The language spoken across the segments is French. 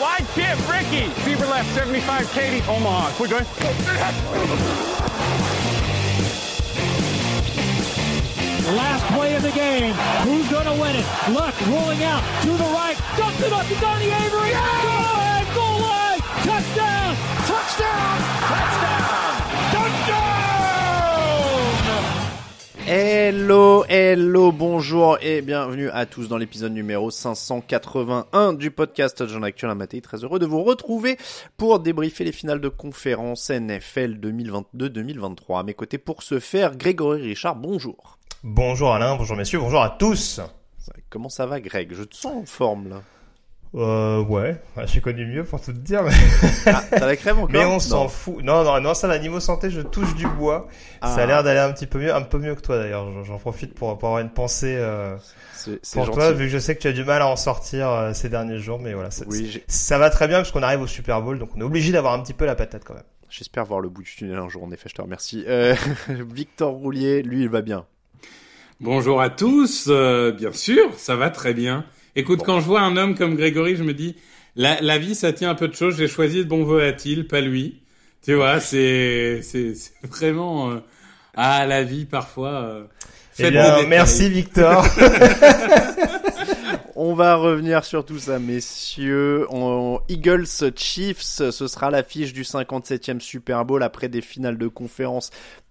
wide chip, Ricky. Fever left, 75, Katie, Omaha. Quick, go Last play of the game. Who's going to win it? Luck rolling out to the right. Dumps it up to Donnie Avery. Goal Hello, hello, bonjour et bienvenue à tous dans l'épisode numéro 581 du podcast John Actuel Maté. Très heureux de vous retrouver pour débriefer les finales de conférence NFL 2022-2023. À mes côtés pour ce faire, Grégory Richard, bonjour. Bonjour Alain, bonjour messieurs, bonjour à tous. Comment ça va Greg? Je te sens en forme là. Euh, ouais, je suis connu mieux pour tout te dire. Mais, Ah, t'as la crème encore mais on s'en fout. Non, non, non, ça va, niveau santé, je touche du bois. Ça Ah. a l'air d'aller un petit peu mieux, un peu mieux que toi d'ailleurs. J'en- profite pour, pour avoir une pensée euh, pour gentil. toi, vu que je sais que tu as du mal à en sortir euh, ces derniers jours. Mais voilà, ça, Oui, j'ai- ça va très bien parce qu'on arrive au Super Bowl, donc on est obligé d'avoir un petit peu la patate quand même. J'espère voir le bout du tunnel un jour, en effet, je te remercie. Euh, Victor Roulier, lui, il va bien. Bonjour à tous, euh, bien sûr, ça va très bien. Écoute, quand je vois un homme comme Grégory, je me dis, la, la vie, ça tient un peu de choses. J'ai choisi de bon volatile, pas lui. Tu vois, c'est c'est c'est vraiment euh, ah la vie parfois. Euh, Eh bien, merci Victor. On va revenir sur tout ça, messieurs. On- Eagles Chiefs, ce sera l'affiche du 57e Super Bowl après des finales de conférence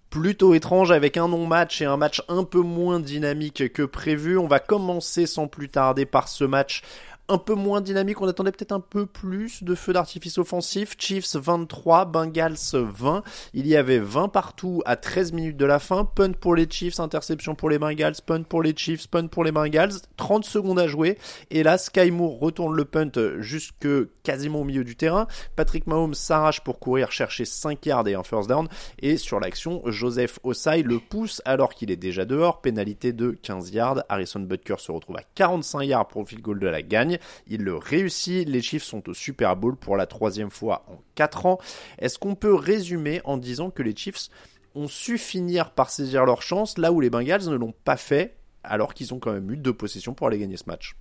plutôt étranges avec un non-match et un match un peu moins dynamique que prévu. On va commencer sans plus tarder par ce match un peu moins dynamique. On attendait peut-être un peu plus de feux d'artifice offensif. Chiefs 23, Bengals 20. Il y avait 20 partout à 13 minutes de la fin. Punt pour les Chiefs, interception pour les Bengals, punt pour les Chiefs, punt pour les Bengals. 30 secondes à jouer. Et là, Sky Moore retourne le punt jusque quasiment au milieu du terrain. Patrick Mahomes s'arrache pour courir chercher 5 yards et un first down. Et sur l'action, Joseph Osai le pousse alors qu'il est déjà dehors. Pénalité de 15 yards. Harrison Butker se retrouve à 45 yards pour le field goal de la gagne. Il le réussit. Les Chiefs sont au Super Bowl pour la troisième fois en 4 ans. Est-ce qu'on peut résumer en disant que les Chiefs ont su finir par saisir leur chance là où les Bengals ne l'ont pas fait alors qu'ils ont quand même eu deux possessions pour aller gagner ce match?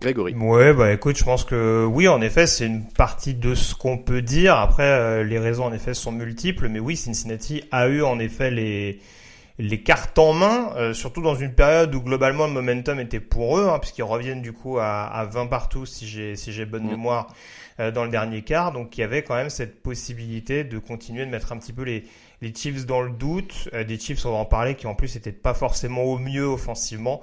Grégory. Ouais, bah écoute, je pense que oui, en effet, c'est une partie de ce qu'on peut dire. Après, euh, les raisons en effet sont multiples, mais oui, Cincinnati a eu en effet les les cartes en main, euh, surtout dans une période où globalement le momentum était pour eux, hein, puisqu'ils reviennent du coup à, à 20 partout si j'ai si j'ai bonne Mm. mémoire euh, dans le dernier quart. Donc il y avait quand même cette possibilité de continuer de mettre un petit peu les les Chiefs dans le doute, euh, des Chiefs on va en parler qui en plus étaient pas forcément au mieux offensivement.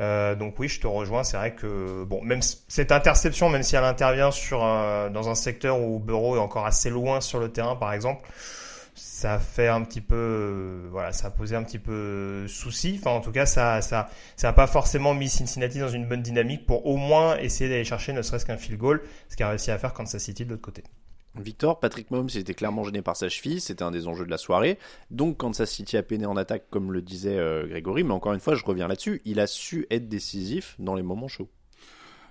Euh, donc oui, je te rejoins. C'est vrai que bon, même cette interception, même si elle intervient sur un, dans un secteur où Burrow est encore assez loin sur le terrain, par exemple, ça fait un petit peu, euh, voilà, ça a posé un petit peu souci. Enfin, en tout cas, ça, ça, ça a pas forcément mis Cincinnati dans une bonne dynamique pour au moins essayer d'aller chercher ne serait-ce qu'un field goal, ce qu'a réussi à faire Kansas City de l'autre côté. Victor, Patrick Mahomes il était clairement gêné par sa cheville, c'était un des enjeux de la soirée. Donc Kansas City a peiné en attaque comme le disait euh, Grégory, mais encore une fois je reviens là-dessus, il a su être décisif dans les moments chauds.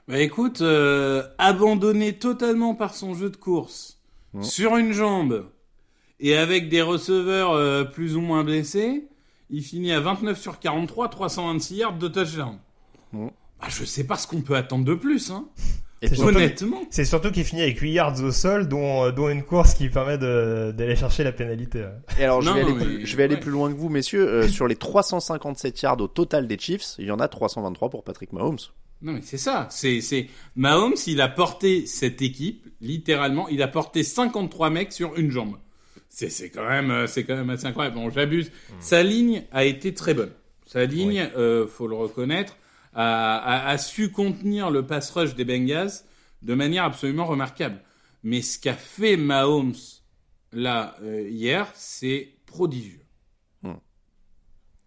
Bah écoute, euh, abandonné totalement par son jeu de course, Mm. sur une jambe, et avec des receveurs euh, plus ou moins blessés, il finit à 29 sur 43, 326 yards de touchdown. Mm. Bah, je sais pas ce qu'on peut attendre de plus, hein. Et Honnêtement. C'est surtout qu'il finit avec 8 yards au sol, dont, euh, dont une course qui permet de- d'aller chercher la pénalité. Et alors, je Non, vais aller, plus, je vais aller ouais. plus loin que vous, messieurs. Euh, sur les 357 yards au total des Chiefs, il y en a 323 pour Patrick Mahomes. Non mais c'est ça, c'est c'est Mahomes, il a porté cette équipe littéralement, il a porté 53 mecs sur une jambe. C'est quand même euh, c'est quand même assez incroyable. Bon, j'abuse. Sa ligne a été très bonne. Sa ligne, euh, faut le reconnaître, a, a, a su contenir le pass rush des Bengals de manière absolument remarquable. Mais ce qu'a fait Mahomes là euh, hier, c'est prodigieux.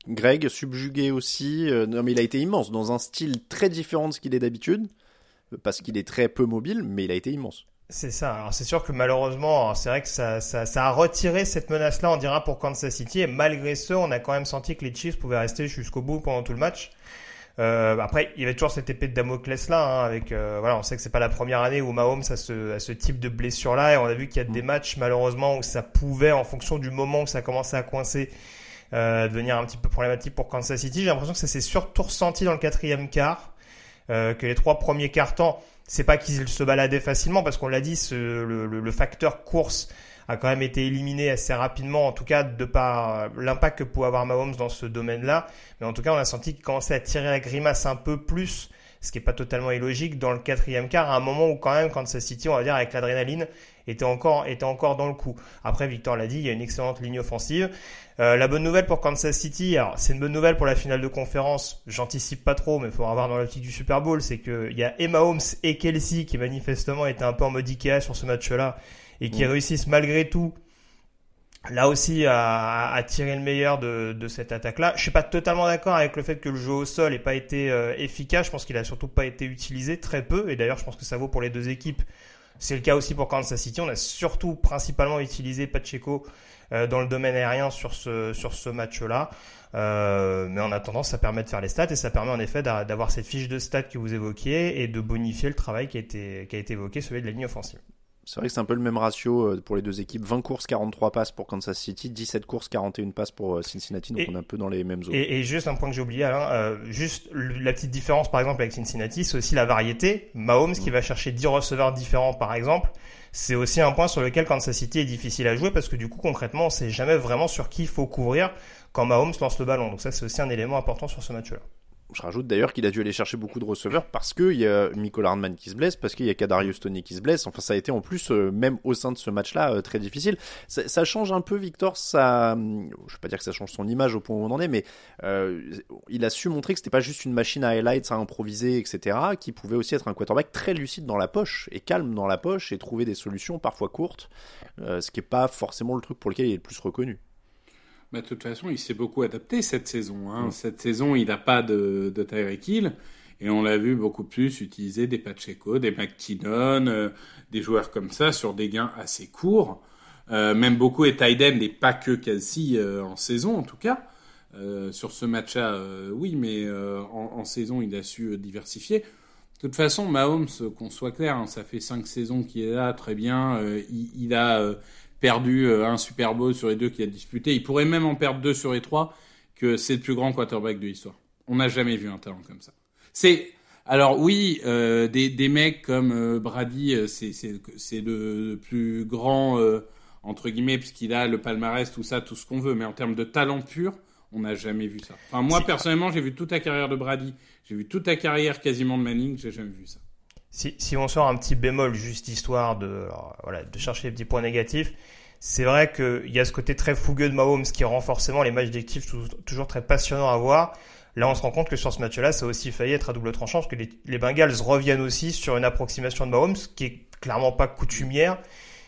Greg, subjugué aussi. euh, non, mais il a été immense, dans un style très différent de ce qu'il est d'habitude. Parce qu'il est très peu mobile, mais il a été immense. C'est ça. Alors c'est sûr que malheureusement, c'est vrai que ça, ça, ça a retiré cette menace-là, on dira, pour Kansas City. Et malgré ça, on a quand même senti que les Chiefs pouvaient rester jusqu'au bout pendant tout le match. Euh, après, il y avait toujours cette épée de Damoclès là, hein, avec euh, voilà, on sait que c'est pas la première année où Mahomes a ce, a ce type de blessure là, et on a vu qu'il y a des matchs malheureusement où ça pouvait, en fonction du moment où ça commençait à coincer, euh, devenir un petit peu problématique pour Kansas City. J'ai l'impression que ça s'est surtout ressenti dans le quatrième quart, euh, que les trois premiers quarts temps, c'est pas qu'ils se baladaient facilement, parce qu'on l'a dit, ce, le, le- le facteur course a quand même été éliminé assez rapidement, en tout cas de par l'impact que pouvait avoir Mahomes dans ce domaine-là. Mais en tout cas, on a senti qu'il commençait à tirer la grimace un peu plus, ce qui est pas totalement illogique, dans le quatrième quart, à un moment où quand même Kansas City, on va dire, avec l'adrénaline, était encore, était encore dans le coup. Après, Victor l'a dit, il y a une excellente ligne offensive. Euh, la bonne nouvelle pour Kansas City, alors c'est une bonne nouvelle pour la finale de conférence, j'anticipe pas trop, mais il faudra voir dans l'optique du Super Bowl, c'est qu'il y a Emma Holmes et Kelsey qui manifestement étaient un peu en mode Ikea sur ce match-là, et qui réussissent malgré tout là aussi à, tirer le meilleur de, cette attaque-là. Je suis pas totalement d'accord avec le fait que le jeu au sol ait pas été euh, efficace. Je pense qu'il a surtout pas été utilisé très peu. Et d'ailleurs, je pense que ça vaut pour les deux équipes. C'est le cas aussi pour Kansas City. On a surtout principalement utilisé Pacheco euh, dans le domaine aérien sur ce match-là. Euh, mais en attendant, ça permet de faire les stats et ça permet en effet d'a- d'avoir cette fiche de stats que vous évoquiez et de bonifier le travail qui a été qui a été évoqué, celui de la ligne offensive. C'est vrai que c'est un peu le même ratio euh, pour les deux équipes. 20 courses, 43 passes pour Kansas City, 17 courses, 41 passes pour euh, Cincinnati. Donc Et- on est un peu dans les mêmes zones. Et, et juste un point que j'ai oublié, Alain, euh, juste la petite différence par exemple avec Cincinnati, c'est aussi la variété. Mahomes qui va chercher 10 receveurs différents par exemple, c'est aussi un point sur lequel Kansas City est difficile à jouer parce que du coup concrètement on sait jamais vraiment sur qui il faut couvrir quand Mahomes lance le ballon. Donc ça c'est aussi un élément important sur ce match-là. Je rajoute d'ailleurs qu'il a dû aller chercher beaucoup de receveurs parce qu'il y a Michael Hardman qui se blesse, parce qu'il y a Kadarius Tony qui se blesse. Enfin, ça a été en plus, euh, même au sein de ce match-là, euh, très difficile. Ça, change un peu, Victor. Ça, hum, je vais pas dire que ça change son image au point où on en est, mais euh, il a su montrer que c'était pas juste une machine à highlights, à improviser, etc. Qui pouvait aussi être un quarterback très lucide dans la poche et calme dans la poche et trouver des solutions parfois courtes, euh, ce qui est pas forcément le truc pour lequel il est le plus reconnu. Bah, de toute façon, il s'est beaucoup adapté cette saison. Hein. Mm. Cette saison, il n'a pas de, de Tyreek Hill. Et on l'a vu beaucoup plus utiliser des Pacheco, des McKinnon, euh, des joueurs comme ça sur des gains assez courts. Euh, même beaucoup et Tyden, et pas que Kelsey euh, en saison en tout cas. Sur ce match-là, oui, mais en, en saison, il a su diversifier. De toute façon, Mahomes, qu'on soit clair, hein, ça fait cinq saisons qu'il est là, très bien. Il, il a perdu euh, un Super Bowl sur les deux qu'il a disputé. Il pourrait même en perdre deux sur les trois, que c'est le plus grand quarterback de l'histoire. On n'a jamais vu un talent comme ça. C'est alors oui, euh, des, des mecs comme euh, Brady, euh, c'est le, le plus grand euh, entre guillemets puisqu'il a le palmarès, tout ça, tout ce qu'on veut. Mais en termes de talent pur, on n'a jamais vu ça. Enfin moi personnellement, j'ai vu toute la carrière de Brady, j'ai vu toute la carrière quasiment de Manning, j'ai jamais vu ça. Si, si on sort un petit bémol, juste histoire de, alors, voilà, de chercher les petits points négatifs, c'est vrai qu'il y a ce côté très fougueux de Mahomes qui rend forcément les matchs tou- toujours très passionnants à voir. Là, on se rend compte que sur ce match-là, ça a aussi failli être à double tranchant, parce que les, les Bengals reviennent aussi sur une approximation de Mahomes qui est clairement pas coutumière.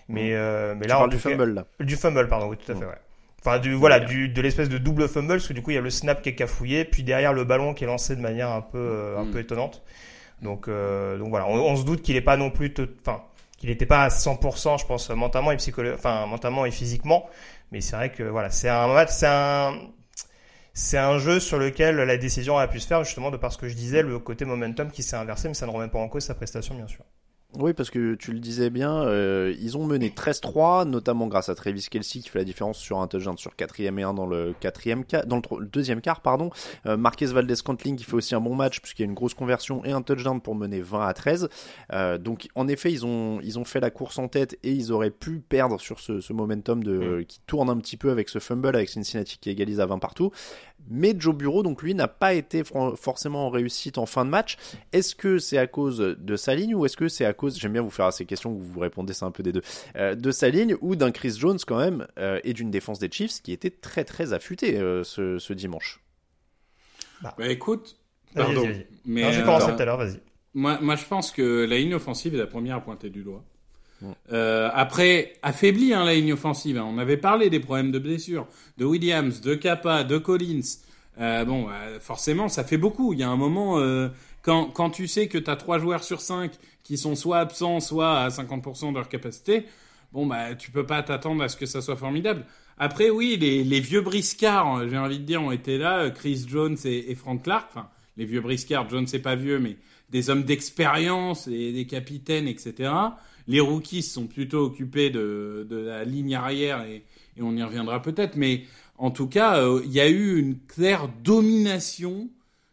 Mais, euh, mais Tu là, parles du fumble là. du fumble, pardon, oui, tout à fait, ouais. Enfin, du, voilà, du, de l'espèce de double fumble, parce que du coup, il y a le snap qui est cafouillé, puis derrière le ballon qui est lancé de manière un peu, euh, un Mm. peu étonnante. Donc, euh, donc voilà, on, on se doute qu'il est pas non plus, enfin, qu'il n'était pas à 100%, je pense, mentalement et psycholo- enfin, mentalement et physiquement. Mais c'est vrai que voilà, c'est un match, c'est un, c'est un jeu sur lequel la décision a pu se faire justement de par ce que je disais, le côté momentum qui s'est inversé, mais ça ne remet pas en cause sa prestation, bien sûr. Oui, parce que tu le disais bien, euh, ils ont mené 13-3, notamment grâce à Travis Kelsey qui fait la différence sur un touchdown sur 4 et 1 dans le quatrième dans le, deuxième quart, pardon. Euh, Marquez Valdez-Scantling qui fait aussi un bon match puisqu'il y a une grosse conversion et un touchdown pour mener 20 à 13. Euh, donc en effet, ils ont ils ont fait la course en tête et ils auraient pu perdre sur ce, ce momentum de qui tourne un petit peu avec ce fumble avec Cincinnati qui égalise à 20 partout. Mais Joe Bureau, donc lui, n'a pas été forcément en réussite en fin de match. Est-ce que c'est à cause de sa ligne ou est-ce que c'est à cause, j'aime bien vous faire ces questions que vous vous répondez, c'est un peu des deux, euh, de sa ligne ou d'un Chris Jones quand même euh, et d'une défense des Chiefs qui était très très affûtée euh, ce, ce dimanche. Bah écoute, Vas-y, pardon. Mais Non, j'ai commencé tout à l'heure, vas-y. Moi, moi, je pense que la ligne offensive est la première à pointer du doigt. Euh, après, affaiblie hein, la ligne offensive. hein. On avait parlé des problèmes de blessures de Williams, de Kappa, de Collins. Euh, bon, euh, forcément, ça fait beaucoup. Il y a un moment, euh, quand, tu sais que tu as trois joueurs sur cinq qui sont soit absents, soit à 50% de leur capacité, bon, bah, tu peux pas t'attendre à ce que ça soit formidable. Après, oui, les, vieux briscards, j'ai envie de dire, ont été là. euh, Chris Jones et, Frank Clark. Enfin, les vieux briscards, Jones c'est pas vieux, mais des hommes d'expérience et des capitaines, etc. Les rookies sont plutôt occupés de, la ligne arrière et, et on y reviendra peut-être. Mais en tout cas, euh, il y a eu une claire domination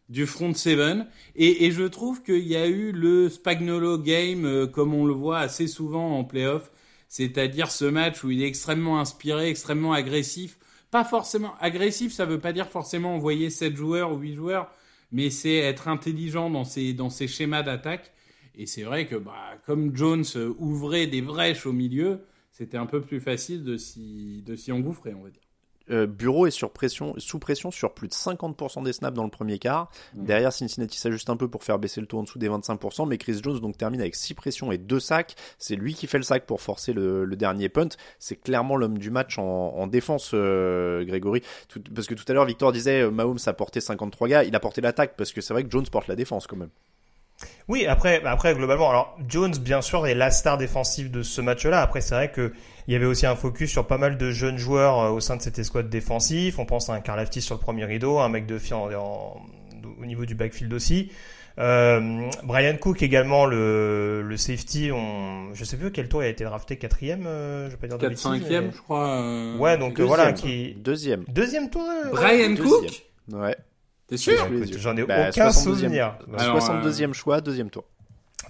du front seven et, et je trouve qu'il y a eu le Spagnolo game euh, comme on le voit assez souvent en playoff, c'est-à-dire ce match où il est extrêmement inspiré, extrêmement agressif. Pas forcément agressif, ça veut pas dire forcément envoyer 7 joueurs ou 8 joueurs, mais c'est être intelligent dans ses, dans ses schémas d'attaque. Et c'est vrai que bah, comme Jones ouvrait des brèches au milieu, c'était un peu plus facile de s'y de s'y engouffrer, on va dire. Euh, Bureau est sur pression, sous pression sur plus de 50% des snaps dans le premier quart. Derrière, Cincinnati s'ajuste un peu pour faire baisser le taux en dessous des 25%, mais Chris Jones donc termine avec 6 pressions et 2 sacs. C'est lui qui fait le sac pour forcer le, le dernier punt. C'est clairement l'homme du match en, en défense, euh, Grégory. Tout- parce que tout à l'heure, Victor disait euh, Mahomes a porté 53 gars. Il a porté l'attaque parce que c'est vrai que Jones porte la défense quand même. Oui, après, après globalement, alors Jones, bien sûr, est la star défensive de ce match-là. Après, c'est vrai que il y avait aussi un focus sur pas mal de jeunes joueurs euh, au sein de cette escouade défensive. On pense à un Karl Aftis sur le premier rideau, un mec de en, en- au niveau du backfield aussi. Euh, Brian Cook également le, le safety. On, je sais plus à quel tour il a été drafté quatrième. Euh, je vais pas dire de 4 bêtises, 5 mais- je crois. euh, Ouais, donc euh, Deuxième, voilà qui Deuxième. deuxième tour. euh, Brian. Cook Ouais. T'es sûr. J'en ai Bah, aucun 62e. souvenir. Alors, 62e choix, deuxième tour.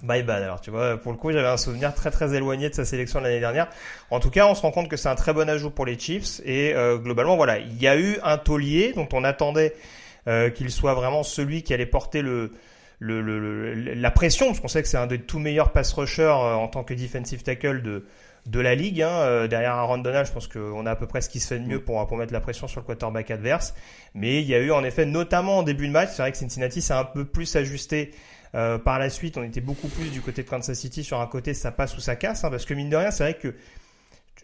Bye bye alors tu vois pour le coup j'avais un souvenir très très éloigné de sa sélection de l'année dernière en tout cas on se rend compte que c'est un très bon ajout pour les Chiefs et euh, globalement voilà il y a eu un taulier dont on attendait euh, qu'il soit vraiment celui qui allait porter le, le, le- le- la pression parce qu'on sait que c'est un des tout meilleurs pass rushers euh, en tant que defensive tackle de de la ligue hein. Euh, derrière Aaron Donald je pense qu'on a à peu près ce qui se fait de mieux pour mettre la pression sur le quarterback adverse mais il y a eu en effet notamment en début de match c'est vrai que Cincinnati s'est un peu plus ajusté euh, par la suite, on était beaucoup plus du côté de Kansas City sur un côté ça passe ou ça casse, hein, parce que mine de rien, c'est vrai que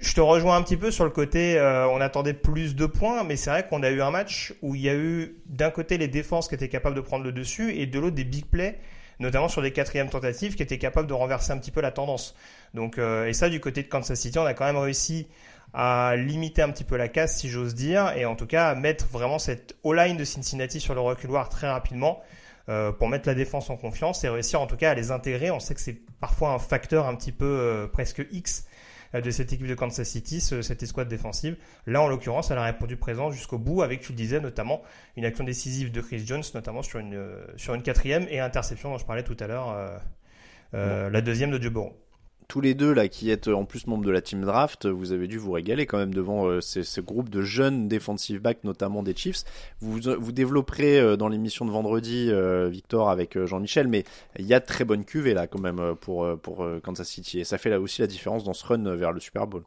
je te rejoins un petit peu sur le côté euh, on attendait plus de points, mais c'est vrai qu'on a eu un match où il y a eu d'un côté les défenses qui étaient capables de prendre le dessus et de l'autre des big plays, notamment sur des quatrièmes tentatives qui étaient capables de renverser un petit peu la tendance. Donc euh, et ça du côté de Kansas City, on a quand même réussi à limiter un petit peu la casse si j'ose dire et en tout cas à mettre vraiment cette O-line de Cincinnati sur le reculoir très rapidement euh, pour mettre la défense en confiance et réussir en tout cas à les intégrer. On sait que c'est parfois un facteur un petit peu euh, presque X de cette équipe de Kansas City, ce- cette escouade défensive. Là, en l'occurrence, elle a répondu présent jusqu'au bout avec, tu le disais, notamment une action décisive de Chris Jones, notamment sur une, euh, sur une quatrième et interception dont je parlais tout à l'heure, euh, euh, la deuxième de Joe Burrow. Tous les deux là qui êtes en plus membres de la team draft, vous avez dû vous régaler quand même devant euh, ces groupes de jeunes defensive backs, notamment des Chiefs. Vous vous développerez euh, dans l'émission de vendredi, euh, Victor avec euh, Jean-Michel, mais il y a de très bonnes cuvées là quand même euh, pour euh, pour euh, Kansas City et ça fait là aussi la différence dans ce run euh, vers le Super Bowl.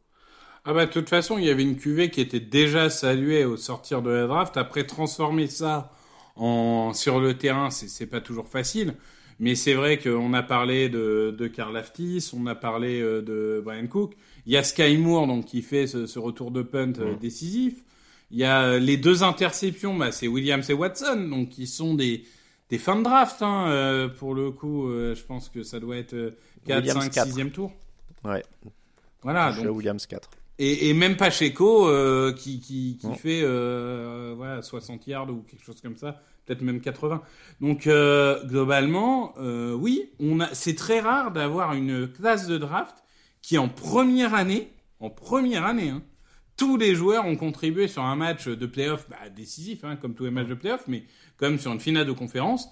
Ah bah de toute façon, il y avait une cuvée qui était déjà saluée au sortir de la draft. Après, transformer ça en sur le terrain, c'est pas toujours facile. Mais c'est vrai qu'on a parlé de, de Karl Aftis, on a parlé euh, de Brian Cook. Il y a Sky Moore donc qui fait ce, ce retour de punt euh, décisif. Il y a euh, les deux interceptions, bah, c'est Williams et Watson, donc qui sont des des fins de draft. Hein, euh, pour le coup, euh, je pense que ça doit être euh, 4, Williams, 5, quatre. 6e tour. Ouais. Voilà, donc Williams 4. Et, et même Pacheco euh, qui, qui, qui fait euh, voilà 60 yards ou quelque chose comme ça, peut-être même 80. Donc euh, globalement, euh, oui, on a. C'est très rare d'avoir une classe de draft qui en première année, en première année, hein, tous les joueurs ont contribué sur un match de playoff bah, décisif, hein, comme tous les matchs de playoff, mais comme sur une finale de conférence,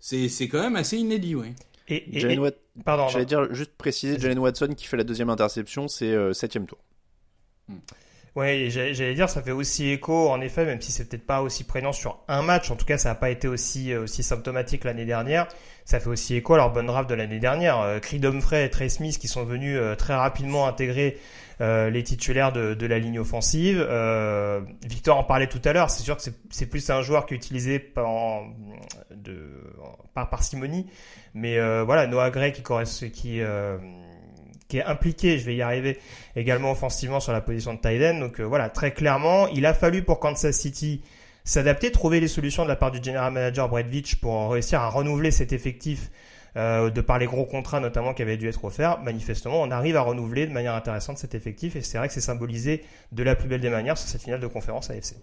c'est c'est quand même assez inédit, ouais. Et, et- Jalen et- Wat- pardon, J'allais dire juste préciser, Jalen Watson qui fait la deuxième interception, c'est euh, septième tour. Ouais, et j'allais dire, ça fait aussi écho, en effet, même si c'est peut-être pas aussi prégnant sur un match, en tout cas, ça n'a pas été aussi, euh, aussi symptomatique l'année dernière. Ça fait aussi écho à leur bonne draft de l'année dernière. Euh, Creed Humphrey et Trey Smith qui sont venus euh, très rapidement intégrer euh, les titulaires de, de la ligne offensive. Euh, Victor en parlait tout à l'heure. C'est sûr que c'est- plus un joueur qui est utilisé par, de, par parcimonie. Mais euh, voilà, Noah Gray qui, qui, qui est impliqué, je vais y arriver, également offensivement sur la position de end. Donc euh, voilà, très clairement, il a fallu pour Kansas City s'adapter, trouver les solutions de la part du general manager Brett Veach pour réussir à renouveler cet effectif euh, de par les gros contrats notamment qui avaient dû être offerts. Manifestement, on arrive à renouveler de manière intéressante cet effectif et c'est vrai que c'est symbolisé de la plus belle des manières sur cette finale de conférence AFC.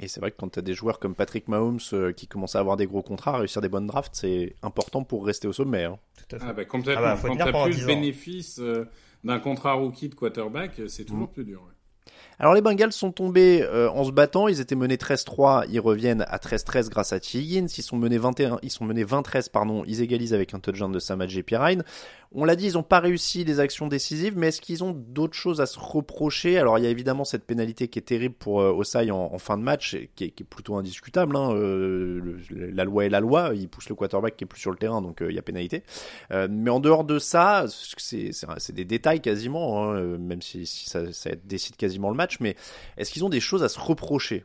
Et c'est vrai que quand tu as des joueurs comme Patrick Mahomes euh, qui commencent à avoir des gros contrats, réussir des bonnes drafts, c'est important pour rester au sommet. hein. Tout à fait. Ah bah. Ah bah, Quand tenir t'as pendant plus 10 de ans. bénéfices euh, d'un contrat rookie de quarterback, c'est toujours plus dur. ouais. Alors les Bengals sont tombés euh, en se battant, ils étaient menés 13-3, ils reviennent à 13-13 grâce à T. Higgins, ils sont menés 21, ils sont menés 20-13 pardon, ils égalisent avec un touchdown de Samad J. Pirine. On l'a dit, ils n'ont pas réussi les actions décisives, mais est-ce qu'ils ont d'autres choses à se reprocher? Alors il y a évidemment cette pénalité qui est terrible pour euh, Osai en, fin de match, qui est, plutôt indiscutable. Hein, euh, la loi est la loi, il pousse le quarterback qui est plus sur le terrain, donc euh, il y a pénalité. Mais en dehors de ça, c'est des détails quasiment, hein, même si, ça décide quasiment le match. Mais est-ce qu'ils ont des choses à se reprocher?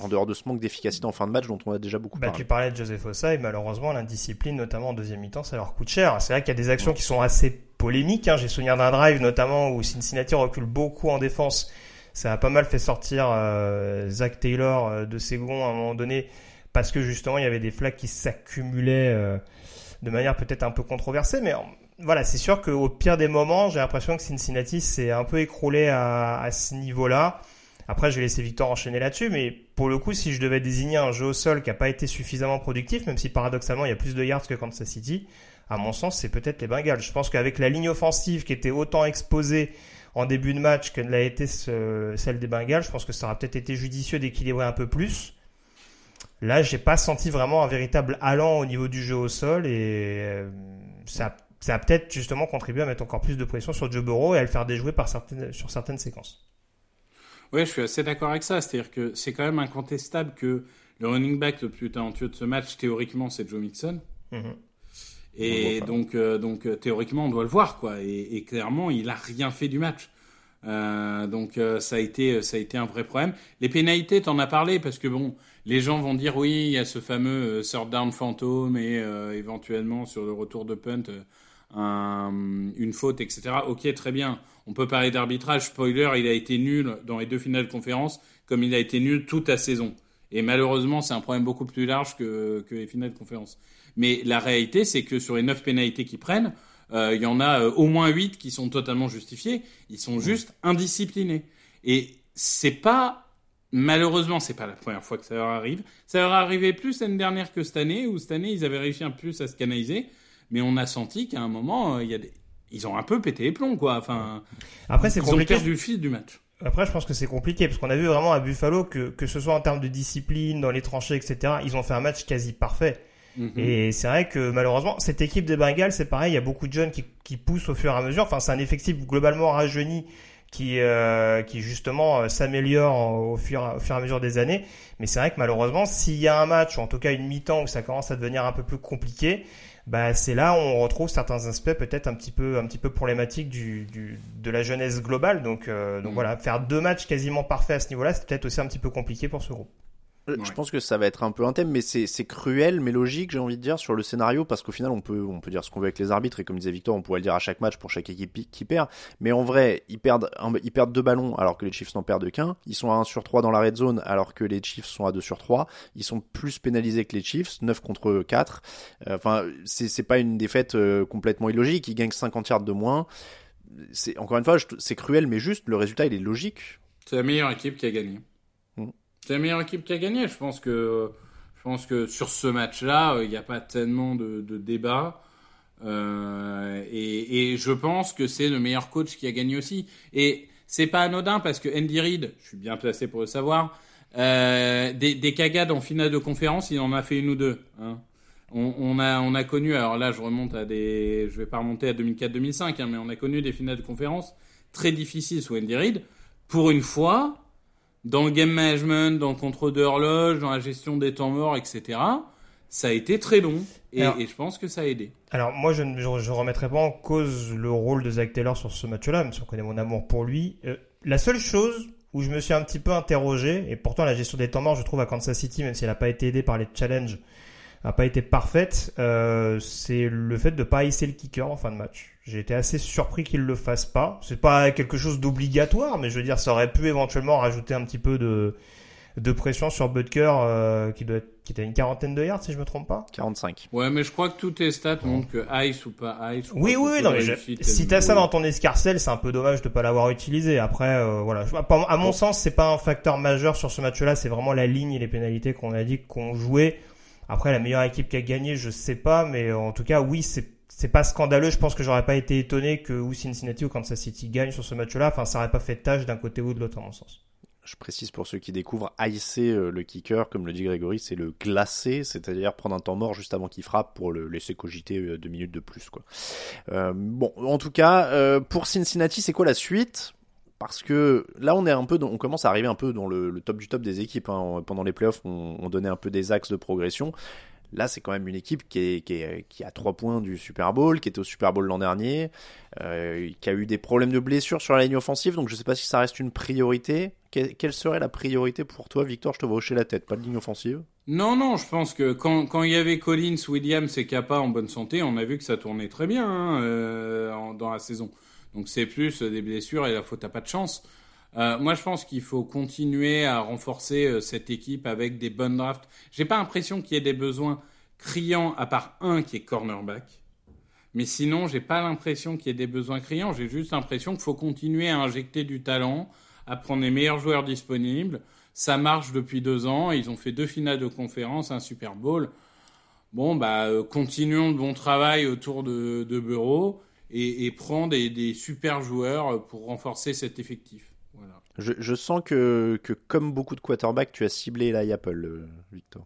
En dehors de ce manque d'efficacité en fin de match dont on a déjà beaucoup Bah, parlé tu parlais de Joseph Ossai, malheureusement, l'indiscipline, notamment en deuxième mi-temps, ça leur coûte cher. C'est vrai qu'il y a des actions qui sont assez polémiques. Hein. J'ai souvenir d'un drive, notamment, où Cincinnati recule beaucoup en défense. Ça a pas mal fait sortir euh, Zach Taylor euh, de ses gonds à un moment donné, parce que justement, il y avait des flags qui s'accumulaient euh, de manière peut-être un peu controversée. Mais voilà, c'est sûr qu'au pire des moments, j'ai l'impression que Cincinnati s'est un peu écroulé à, à ce niveau-là. Après, je vais laisser Victor enchaîner là-dessus, mais pour le coup, si je devais désigner un jeu au sol qui n'a pas été suffisamment productif, même si paradoxalement il y a plus de yards que Kansas City, à mon sens, c'est peut-être les Bengals. Je pense qu'avec la ligne offensive qui était autant exposée en début de match que l'a été ce- celle des Bengals, je pense que ça aurait peut-être été judicieux d'équilibrer un peu plus. Là, j'ai pas senti vraiment un véritable allant au niveau du jeu au sol et euh, ça, a peut-être justement contribué à mettre encore plus de pression sur Joe Burrow et à le faire déjouer sur certaines séquences. Ouais, je suis assez d'accord avec ça. C'est-à-dire que c'est quand même incontestable que le running back le plus talentueux de ce match, théoriquement, c'est Joe Mixon. Mhm. Et donc, euh, donc euh, théoriquement, on doit le voir, quoi. Et, et clairement, il a rien fait du match. Euh, donc euh, ça a été ça a été un vrai problème. Les pénalités, t'en as parlé parce que bon, les gens vont dire oui, il y a ce fameux third down fantôme et éventuellement sur le retour de punt un- une faute, etc. Ok, très bien. On peut parler d'arbitrage. Spoiler, il a été nul dans les deux finales de conférence, comme il a été nul toute la saison. Et malheureusement, c'est un problème beaucoup plus large que, que les finales de conférence. Mais la réalité, c'est que sur les neuf pénalités qu'ils prennent, euh, il y en a euh, au moins huit qui sont totalement justifiées. Ils sont juste indisciplinés. Et c'est pas, malheureusement, c'est pas la première fois que ça leur arrive. Ça leur arrivé plus l'année dernière que cette année, où cette année, ils avaient réussi un peu plus à se canaliser. Mais on a senti qu'à un moment, euh, il y a des, ils ont un peu pété les plombs, quoi. Enfin, Après, c'est ils ont compliqué. perdu le fil du match. Après, je pense que c'est compliqué parce qu'on a vu vraiment à Buffalo que que ce soit en termes de discipline, dans les tranchées, etc. Ils ont fait un match quasi parfait. Mhm. Et c'est vrai que malheureusement, cette équipe des Bengals, c'est pareil, il y a beaucoup de jeunes qui, qui poussent au fur et à mesure. Enfin, c'est un effectif globalement rajeuni qui, euh, qui justement euh, s'améliore au fur, au fur et à mesure des années. Mais c'est vrai que malheureusement, s'il y a un match, ou en tout cas une mi-temps où ça commence à devenir un peu plus compliqué, bah, c'est là où on retrouve certains aspects peut-être un petit peu, un petit peu problématiques du, du, de la jeunesse globale. Donc, euh, donc Mm. voilà, faire deux matchs quasiment parfaits à ce niveau-là, c'est peut-être aussi un petit peu compliqué pour ce groupe. Euh, Ouais. Je pense que ça va être un peu un thème, mais c'est cruel, mais logique, j'ai envie de dire, sur le scénario, parce qu'au final, on peut, on peut dire ce qu'on veut avec les arbitres, et comme disait Victor, on pourrait le dire à chaque match pour chaque équipe qui- perd. Mais en vrai, ils perdent, un- ils perdent deux ballons alors que les Chiefs n'en perdent qu'un. Ils sont à 1 sur 3 dans la red zone alors que les Chiefs sont à 2 sur 3. Ils sont plus pénalisés que les Chiefs, 9 contre 4. Euh, Enfin, c'est c'est pas une défaite euh, complètement illogique. Ils gagnent 50 yards de moins c'est encore une fois, c'est cruel mais juste. Le résultat, il est logique. C'est la meilleure équipe qui a gagné. C'est la meilleure équipe qui a gagné. Je pense que, je pense que sur ce match-là, euh, il n'y a pas tellement de, de débat. Euh, et, je pense que c'est le meilleur coach qui a gagné aussi. Et c'est pas anodin parce que Andy Reid, je suis bien placé pour le savoir, euh, des, des cagades en finale de conférence, il en a fait une ou deux. Hein. On, on a, on a connu, alors là je remonte à des, je vais pas remonter à 2004-2005, hein, mais on a connu des finales de conférence très difficiles sous Andy Reid. Pour une fois, dans le game management, dans le contrôle de l'horloge, dans la gestion des temps morts, etc., ça a été très long. Et, Alors- et je pense que ça a aidé. Alors moi je ne je, je remettrai pas en cause le rôle de Zach Taylor sur ce match-là, même si on connaît mon amour pour lui. Euh, la seule chose où je me suis un petit peu interrogé, et pourtant la gestion des temps morts, je trouve à Kansas City, même si elle n'a pas été aidée par les challenges, n'a pas été parfaite, euh, c'est le fait de pas hisser le kicker en fin de match. J'ai été assez surpris qu'il le fasse pas. C'est pas quelque chose d'obligatoire, mais je veux dire, ça aurait pu éventuellement rajouter un petit peu de de pression sur Butker, euh, qui doit être, qui est à une quarantaine de yards si je me trompe pas. 45. Ouais, mais je crois que tous tes stats montrent que ice ou pas ice. je Oui, oui, non, tu mais je- si t'as ça dans ton escarcelle, c'est un peu dommage de pas l'avoir utilisé. Après, euh, voilà, Je- à à mon sens, c'est pas un facteur majeur sur ce match-là. C'est vraiment la ligne et les pénalités qu'on a dit qu'on jouait. Après, la meilleure équipe qui a gagné, je sais pas, mais en tout cas, oui, c'est c'est pas scandaleux. Je pense que j'aurais pas été étonné que ou Cincinnati ou Kansas City gagne sur ce match-là. Enfin, ça aurait pas fait tâche d'un côté ou de l'autre, à mon sens. Je précise pour ceux qui découvrent, icer euh, le kicker, comme le dit Grégory, c'est le glacer, c'est-à-dire prendre un temps mort juste avant qu'il frappe pour le laisser cogiter euh, deux minutes de plus. Quoi. Euh, bon, en tout cas, pour Cincinnati, c'est quoi la suite? Parce que là, on est un peu, on commence à arriver un peu dans le, top du top des équipes. hein. Pendant les playoffs, on, on donnait un peu des axes de progression. Là, c'est quand même une équipe qui, a trois points du Super Bowl, qui était au Super Bowl l'an dernier, euh, qui a eu des problèmes de blessures sur la ligne offensive. Donc, je sais pas si ça reste une priorité. Que- quelle serait la priorité pour toi, Victor? Je te vois hocher la tête. Pas de ligne offensive Non, non, je pense que quand, il y avait Collins, Williams et Kappa en bonne santé, on a vu que ça tournait très bien hein, euh, dans la saison. Donc c'est plus des blessures et la faute à pas de chance. Euh, moi, je pense qu'il faut continuer à renforcer euh, cette équipe avec des bonnes drafts. J'ai pas l'impression qu'il y ait des besoins criants à part un qui est cornerback. Mais sinon, j'ai pas l'impression qu'il y ait des besoins criants. J'ai juste l'impression qu'il faut continuer à injecter du talent, à prendre les meilleurs joueurs disponibles. Ça marche depuis deux ans. Ils ont fait deux finales de conférence, un Super Bowl. Bon, bah, euh, continuons le bon travail autour de, de Bureau et, et prends des, des super joueurs pour renforcer cet effectif. Voilà. je, je sens que, que, comme beaucoup de quarterbacks, tu as ciblé Eli Apple, euh, Victor.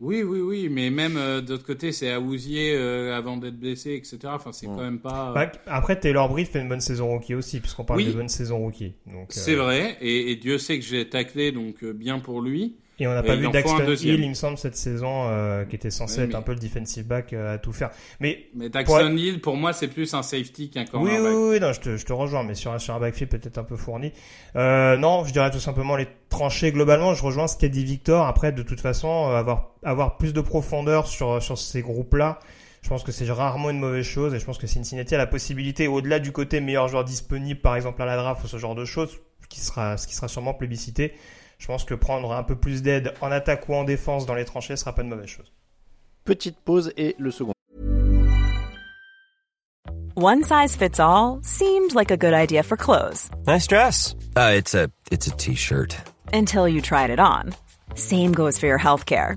Oui, oui, oui, mais même euh, d'autre côté, c'est Awuzier euh, avant d'être blessé, etc. Enfin, c'est quand même pas. euh, Bah, après, Taylor Britt fait une bonne saison rookie aussi, puisqu'on parle Oui. de bonne saison rookie. C'est euh, vrai, et, et Dieu sait que j'ai taclé, donc euh, bien pour lui. Et on n'a pas vu Daxton. Hill, il me semble, cette saison, euh, qui était censé être un peu le defensive back euh, à tout faire. Mais Mais Daxton Hill, pour moi, c'est plus un safety qu'un oui, cornerback. oui, oui, non, je te, je te rejoins, mais sur un, sur un backfield peut-être un peu fourni. Euh, non, je dirais tout simplement les trancher globalement. Je rejoins ce qu'a dit Victor. Après, de toute façon, euh, avoir, avoir plus de profondeur sur, sur ces groupes-là, je pense que c'est rarement une mauvaise chose. Et je pense que Cincinnati a la possibilité, au-delà du côté meilleur joueur disponible, par exemple à la draft ou ce genre de choses, qui sera, ce qui sera sûrement plébiscité. Je pense que prendre un peu plus d'aide en attaque ou en défense dans les tranchées sera pas une mauvaise chose. Petite pause et le second. One size fits all seemed like a good idea for clothes Nice dress. Uh, it's a it's a t-shirt. until you tried it on. Same goes for your healthcare.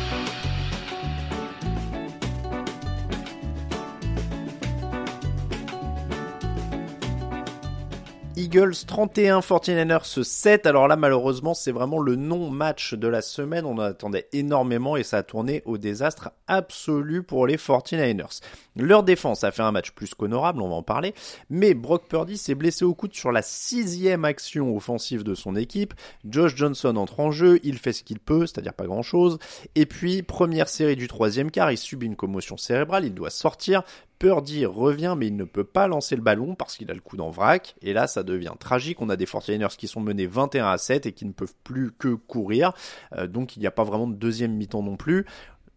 Eagles 31, 49ers 7. Alors là, malheureusement, c'est vraiment le non-match de la semaine. On en attendait énormément et ça a tourné au désastre absolu pour les 49ers. Leur défense a fait un match plus qu'honorable, on va en parler, mais Brock Purdy s'est blessé au coude sur la sixième action offensive de son équipe. Josh Johnson entre en jeu, il fait ce qu'il peut, c'est-à-dire pas grand-chose. Et puis, première série du troisième quart, il subit une commotion cérébrale, il doit sortir. Purdy revient, mais il ne peut pas lancer le ballon parce qu'il a le coude en vrac. Et là, ça devient tragique. On a des 49ers qui sont menés 21 à 7 et qui ne peuvent plus que courir. Euh, donc, il n'y a pas vraiment de deuxième mi-temps non plus.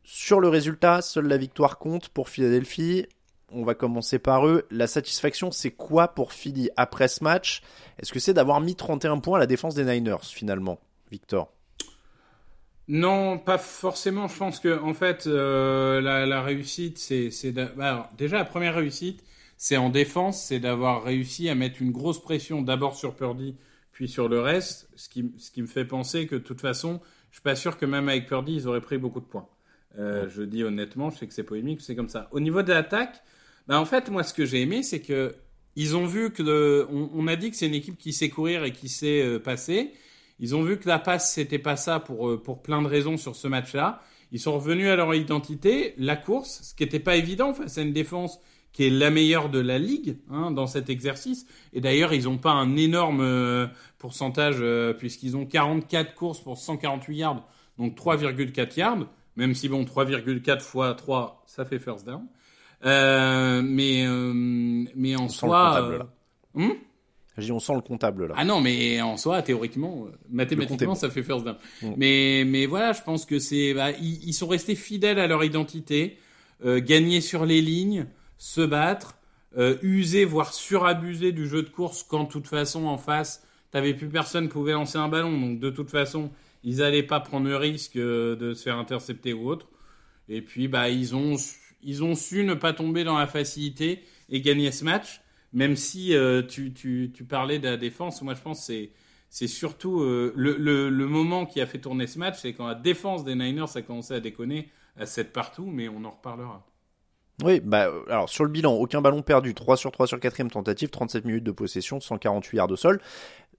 Sur le résultat, seule la victoire compte pour Philadelphie. On va commencer par eux. La satisfaction, c'est quoi pour Philly après ce match? Est-ce que c'est d'avoir mis 31 points à la défense des Niners finalement, Victor? Non, pas forcément. Je pense que en fait, euh, la, la, réussite, c'est, bah, déjà la première réussite, c'est en défense, c'est d'avoir réussi à mettre une grosse pression d'abord sur Purdy, puis sur le reste, ce qui, ce qui me fait penser que de toute façon, je suis pas sûr que même avec Purdy, ils auraient pris beaucoup de points. Euh, je dis honnêtement, je sais que c'est polémique, c'est comme ça. Au niveau de l'attaque, bah en fait, moi, ce que j'ai aimé, c'est que ils ont vu que on, on, a dit que c'est une équipe qui sait courir et qui sait euh, passer. Ils ont vu que la passe, c'était pas ça pour, euh, pour plein de raisons sur ce match-là. Ils sont revenus à leur identité, la course, ce qui n'était pas évident face à une défense qui est la meilleure de la ligue hein, dans cet exercice. Et d'ailleurs, ils n'ont pas un énorme euh, pourcentage euh, puisqu'ils ont 44 courses pour 148 yards, donc 3,4 yards. Même si bon, 3,4 fois 3, ça fait first down. Euh, mais mais en soi, on sent le comptable là. Ah non, mais en soi, théoriquement, euh, mathématiquement, ça fait first down. Mm. Mais, mais voilà, je pense que c'est, bah, ils, sont restés fidèles à leur identité, euh, gagner sur les lignes, se battre, euh, user voire surabuser du jeu de course quand de toute façon en face, t'avais plus personne pouvait lancer un ballon, donc de toute façon, ils allaient pas prendre le risque euh, de se faire intercepter ou autre. Et puis, bah, ils ont, ils ont su ne pas tomber dans la facilité et gagner ce match même si euh, tu, tu, parlais de la défense, moi je pense que c'est, surtout euh, le, le, moment qui a fait tourner ce match, c'est quand la défense des Niners a commencé à déconner à 7 partout, mais on en reparlera. Oui, bah, alors sur le bilan, aucun ballon perdu, 3 sur 3 sur 4 tentative, 37 minutes de possession, 148 yards de sol.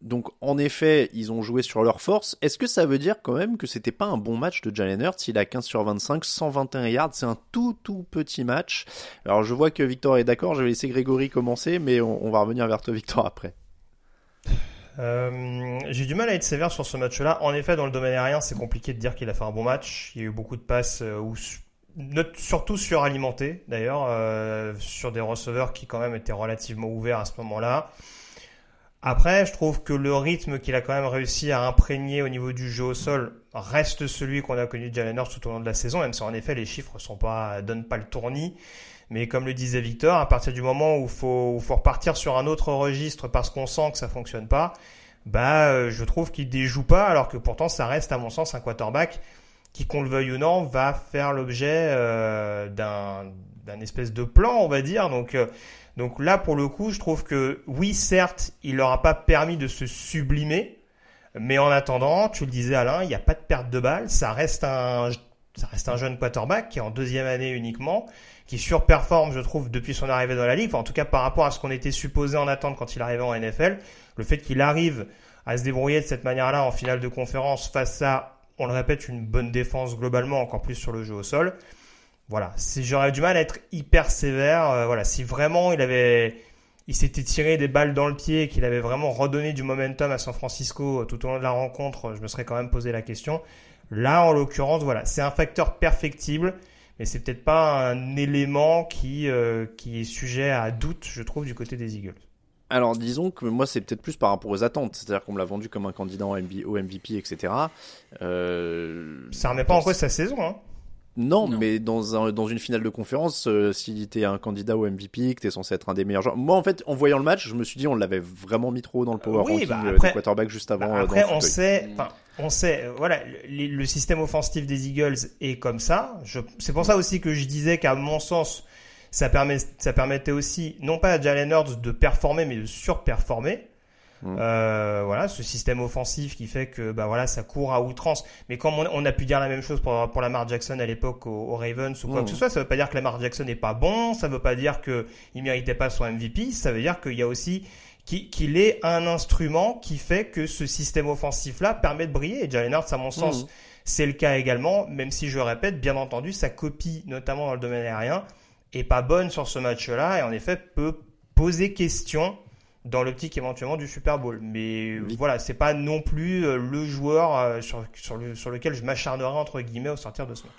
Donc en effet, ils ont joué sur leur force. Est-ce que ça veut dire quand même que c'était pas un bon match de Jalen Hurts? Il a 15 sur 25, 121 yards, c'est un tout tout petit match. Alors je vois que Victor est d'accord, je vais laisser Grégory commencer, mais on, va revenir vers toi Victor après. Euh, j'ai du mal à être sévère sur ce match-là. En effet, dans le domaine aérien, c'est compliqué de dire qu'il a fait un bon match. Il y a eu beaucoup de passes euh, surtout suralimenté d'ailleurs, euh, sur des receveurs qui quand même étaient relativement ouverts à ce moment-là. Après, je trouve que le rythme qu'il a quand même réussi à imprégner au niveau du jeu au sol reste celui qu'on a connu de Jalen Hurts tout au long de la saison, même si en effet les chiffres sont pas donnent pas le tournis. Mais comme le disait Victor, à partir du moment où faut, faut repartir sur un autre registre parce qu'on sent que ça fonctionne pas, bah euh, je trouve qu'il déjoue pas, alors que pourtant ça reste à mon sens un quarterback qui, qu'on le veuille ou non, va faire l'objet euh, d'un d'un espèce de plan, on va dire. Donc euh, donc là, pour le coup, je trouve que oui, certes, il leur a pas permis de se sublimer, mais en attendant, tu le disais Alain, il n'y a pas de perte de balle. Ça reste un ça reste un jeune quarterback qui est en deuxième année uniquement, qui surperforme, je trouve, depuis son arrivée dans la ligue. En tout cas, par rapport à ce qu'on était supposé en attendre quand il arrivait en NFL, le fait qu'il arrive à se débrouiller de cette manière-là en finale de conférence face à on le répète, une bonne défense globalement, encore plus sur le jeu au sol. Voilà, si j'aurais du mal à être hyper sévère, euh, voilà, si vraiment il avait, il s'était tiré des balles dans le pied, qu'il avait vraiment redonné du momentum à San Francisco euh, tout au long de la rencontre, je me serais quand même posé la question. Là, en l'occurrence, voilà, c'est un facteur perfectible, mais c'est peut-être pas un élément qui euh, qui est sujet à doute, je trouve, du côté des Eagles. Alors disons que moi c'est peut-être plus par rapport aux attentes, c'est-à-dire qu'on me l'a vendu comme un candidat au, MVP, etc. Euh, ça remet pas en cause sa saison. Hein. Non, mais dans, un, dans une finale de conférence, euh, s'il était un candidat au MVP, que t'es censé être un des meilleurs joueurs. Moi, en fait, en voyant le match, je me suis dit, on l'avait vraiment mis trop dans le power ranking bah euh, quarterback juste avant. Bah après, on sait, on sait, voilà, le, le, système offensif des Eagles est comme ça. C'est pour ça aussi que je disais qu'à mon sens, ça, permet, ça permettait aussi, non pas à Jalen Hurts de performer, mais de surperformer. Mm. Euh, voilà, ce système offensif qui fait que bah voilà, ça court à outrance. Mais comme on, a pu dire la même chose pour, pour Lamar Jackson à l'époque aux, Ravens ou quoi que mm. ce soit, ça veut pas dire que Lamar Jackson n'est pas bon, ça veut pas dire que il méritait pas son MVP, ça veut dire qu'il y a aussi qu'il est un instrument qui fait que ce système offensif-là permet de briller. Et Jalen Hurts, à mon sens, Mhm. c'est le cas également, même si je répète, bien entendu, sa copie, notamment dans le domaine aérien, est pas bonne sur ce match-là et en effet peut poser question dans l'optique éventuellement du Super Bowl. Mais Oui. voilà, c'est pas non plus euh, le joueur euh, sur, sur, le, sur lequel je m'acharnerai entre guillemets au sortir de ce match.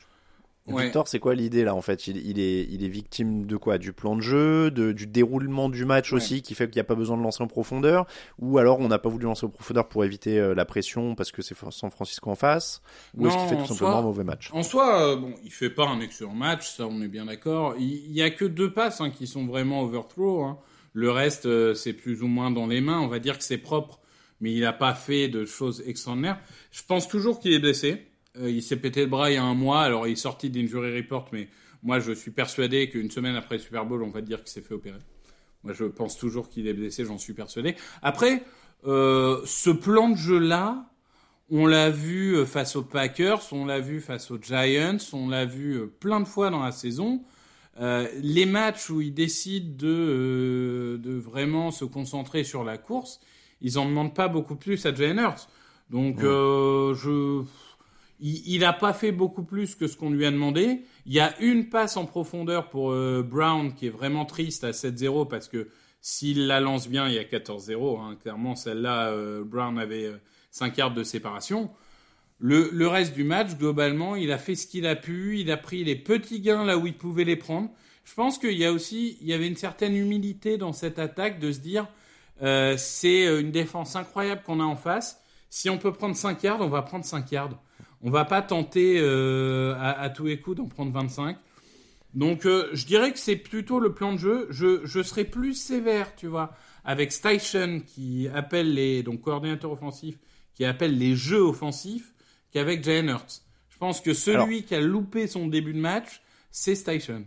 Ouais. Victor, c'est quoi l'idée là en fait? Il, il est, il est victime de quoi? Du plan de jeu, de, du déroulement du match Ouais. aussi, qui fait qu'il n'y a pas besoin de lancer en profondeur? Ou alors on n'a pas voulu lancer en profondeur pour éviter euh, la pression parce que c'est San Francisco en face? Ou est-ce qu'il fait tout en simplement soi- un mauvais match? En soi, euh, bon, il fait pas un excellent match, ça on est bien d'accord. Il, il y a que deux passes hein, qui sont vraiment overthrow. Hein. Le reste, euh, c'est plus ou moins dans les mains. On va dire que c'est propre, mais il n'a pas fait de choses extraordinaires. Je pense toujours qu'il est blessé. Euh, il s'est pété le bras il y a un mois. Alors il est sorti d'injury report, mais moi je suis persuadé qu'une semaine après le Super Bowl, on va dire qu'il s'est fait opérer. Moi je pense toujours qu'il est blessé, j'en suis persuadé. Après, euh, ce plan de jeu là. On l'a vu face aux Packers, on l'a vu face aux Giants, on l'a vu plein de fois dans la saison. Euh, les matchs où ils décident de, euh, de vraiment se concentrer sur la course, ils en demandent pas beaucoup plus à Jalen Hurts. Donc, euh, je, il n'a pas fait beaucoup plus que ce qu'on lui a demandé. Il y a une passe en profondeur pour Brown qui est vraiment triste à 7-0 parce que s'il la lance bien, il y a 14-0. Hein. Clairement, celle-là, Brown avait euh, 5 yards de séparation. Le, le reste du match, globalement, il a fait ce qu'il a pu. Il a pris les petits gains là où il pouvait les prendre. Je pense qu'il y a aussi, il y avait une certaine humilité dans cette attaque de se dire, euh, c'est une défense incroyable qu'on a en face. Si on peut prendre 5 yards, on va prendre 5 yards. On va pas tenter euh, à, à tous les coups d'en prendre 25. Donc, euh, je dirais que c'est plutôt le plan de jeu. Je, je serais plus sévère, tu vois, avec Station qui appelle les donc coordinateur offensif, qui appelle les jeux offensifs, qu'avec Jalen Hurts. Je pense que celui Alors- qui a loupé son début de match, c'est Station.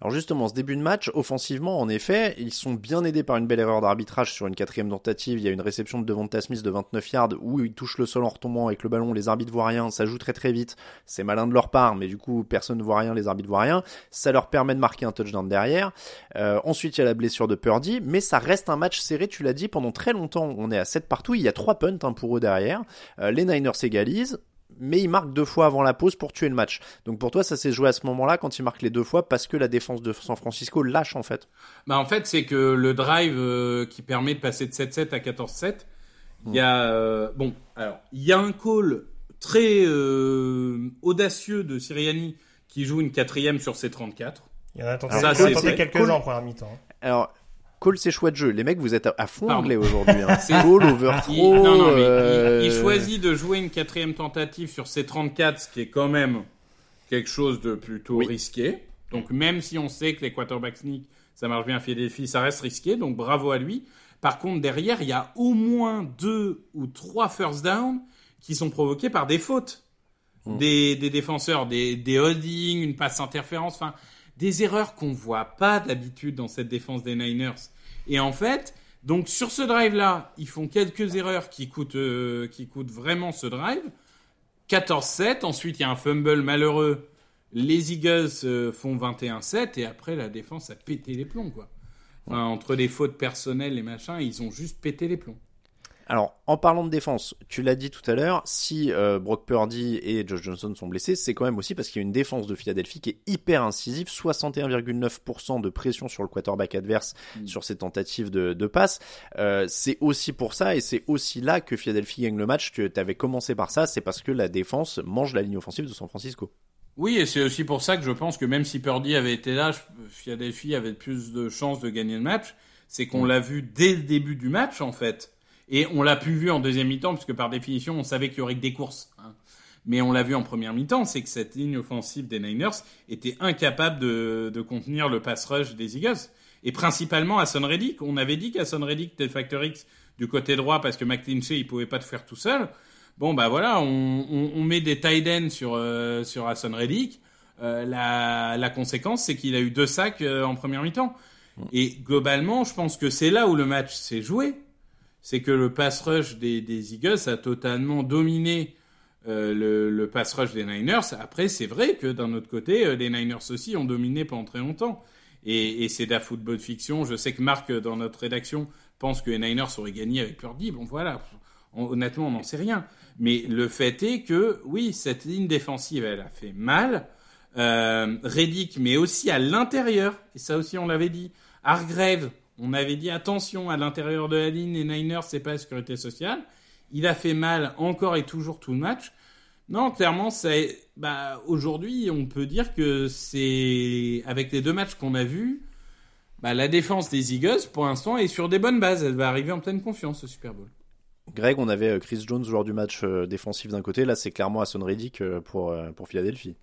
Alors justement, ce début de match, offensivement, en effet, ils sont bien aidés par une belle erreur d'arbitrage sur une quatrième tentative. Il y a une réception de Devonta Smith de 29 yards où il touche le sol en retombant avec le ballon. Les arbitres voient rien, ça joue très très vite. C'est malin de leur part, mais du coup, personne ne voit rien, les arbitres voient rien. Ça leur permet de marquer un touchdown derrière. Euh, ensuite, il y a la blessure de Purdy, mais ça reste un match serré, tu l'as dit, pendant très longtemps. On est à 7 partout, il y a 3 punts hein, pour eux derrière. Euh, les Niners égalisent mais il marque deux fois avant la pause pour tuer le match. Donc pour toi, ça s'est joué à ce moment-là quand il marque les deux fois parce que la défense de San Francisco lâche en fait. Bah en fait, c'est que le drive euh, qui permet de passer de 7-7 à 14-7, il y a euh, bon, alors il y a un call très euh, audacieux de Siriani qui joue une quatrième sur ses 34. Il y en a tenté, quelques-uns en première mi-temps. hein. Alors call c'est choix de jeu. Les mecs, vous êtes à- à fond Pardon. anglais aujourd'hui. Hein. C'est- Call, Il, overthrow. non, non, mais il- euh, il, il choisit de jouer une quatrième tentative sur ses 34, ce qui est quand même quelque chose de plutôt Oui. risqué. Donc même si on sait que les quarterbacks sneak, ça marche bien à Philadelphie, ça reste risqué, donc bravo à lui. Par contre, derrière, il y a au moins deux ou trois first down qui sont provoqués par des fautes des, des défenseurs, des, des holdings, une passe interférence, enfin des erreurs qu'on voit pas d'habitude dans cette défense des Niners. Et en fait, donc sur ce drive-là, ils font quelques erreurs qui coûtent, euh, vraiment ce drive. 14-7, ensuite il y a un fumble malheureux. Les Eagles euh, font 21-7 et après la défense a pété les plombs quoi. Entre les fautes personnelles et machin, ils ont juste pété les plombs. Alors, en parlant de défense, tu l'as dit tout à l'heure, si euh, Brock Purdy et Josh Johnson sont blessés, c'est quand même aussi parce qu'il y a une défense de Philadelphie qui est hyper incisive, 61,9% de pression sur le quarterback adverse sur ses tentatives de, de passe. Euh, c'est aussi pour ça et c'est aussi là que Philadelphie gagne le match. Tu avais commencé par ça, c'est parce que la défense mange la ligne offensive de San Francisco. Oui, et c'est aussi pour ça que je pense que même si Purdy avait été là, Philadelphie avait plus de chances de gagner le match. C'est qu'on l'a vu dès le début du match, en fait. Et on l'a plus vu en deuxième mi-temps, puisque par définition, on savait qu'il y aurait que des courses. hein. Mais on l'a vu en première mi-temps, c'est que cette ligne offensive des Niners était incapable de, de contenir le pass rush des Eagles. Et principalement à Son Reddick. On avait dit qu'à Son Reddick facteur X du côté droit parce que McClinchy, il pouvait pas tout faire tout seul. Bon, bah voilà, on, on, on met des tight ends sur, euh, sur Hassan Reddick. Euh, la, la conséquence, c'est qu'il a eu deux sacs euh, en première mi-temps. Et globalement, je pense que c'est là où le match s'est joué. C'est que le pass rush des, Eagles a totalement dominé euh, le, pass rush des Niners. Après, c'est vrai que d'un autre côté, euh, les Niners aussi ont dominé pendant très longtemps. Et, c'est de la football fiction. Je sais que Marc, dans notre rédaction, pense que les Niners auraient gagné avec Purdy. Bon, voilà. honnêtement, on n'en sait rien. Mais le fait est que, oui, cette ligne défensive, elle a fait mal. Euh, Reddick, mais aussi à l'intérieur, et ça aussi on l'avait dit. Hargrave, on avait dit attention à l'intérieur de la ligne, les Niners, c'est pas la sécurité sociale. Il a fait mal encore et toujours tout le match. Non, clairement, bah, aujourd'hui, on peut dire que c'est, avec les deux matchs qu'on a vus, bah, la défense des Eagles, pour l'instant, est sur des bonnes bases. Elle va arriver en pleine confiance au Super Bowl. Greg, on avait euh, Chris Jones, joueur du match euh, défensif d'un côté. Là, c'est clairement Hassan Reddick euh, pour, pour Philadelphie.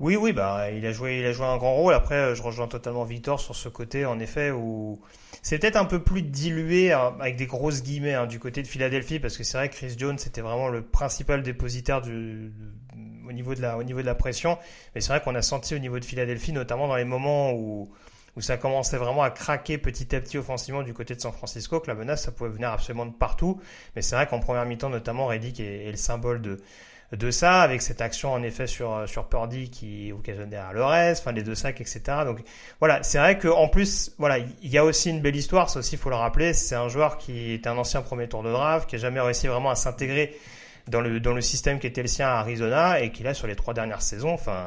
Oui, oui, bah, il a joué, il a joué un grand rôle. Après, je rejoins totalement Victor sur ce côté, en effet, où c'est peut-être un peu plus dilué hein, avec des grosses guillemets hein, du côté de Philadelphie, parce que c'est vrai que Chris Jones c'était vraiment le principal dépositaire du, au niveau de la, au niveau de la pression. Mais c'est vrai qu'on a senti au niveau de Philadelphie, notamment dans les moments où où ça commençait vraiment à craquer petit à petit offensivement du côté de San Francisco, que la menace, ça pouvait venir absolument de partout. Mais c'est vrai qu'en première mi-temps, notamment, Reddick est, le symbole de, de ça, avec cette action en effet sur sur Purdy qui occasionne derrière le reste, enfin les deux sacs, etc. Donc voilà, c'est vrai qu'en plus, voilà, il y a aussi une belle histoire, ça aussi faut le rappeler, c'est un joueur qui était un ancien premier tour de draft, qui a jamais réussi vraiment à s'intégrer dans le dans le système qui était le sien à Arizona et qui là sur les trois dernières saisons, enfin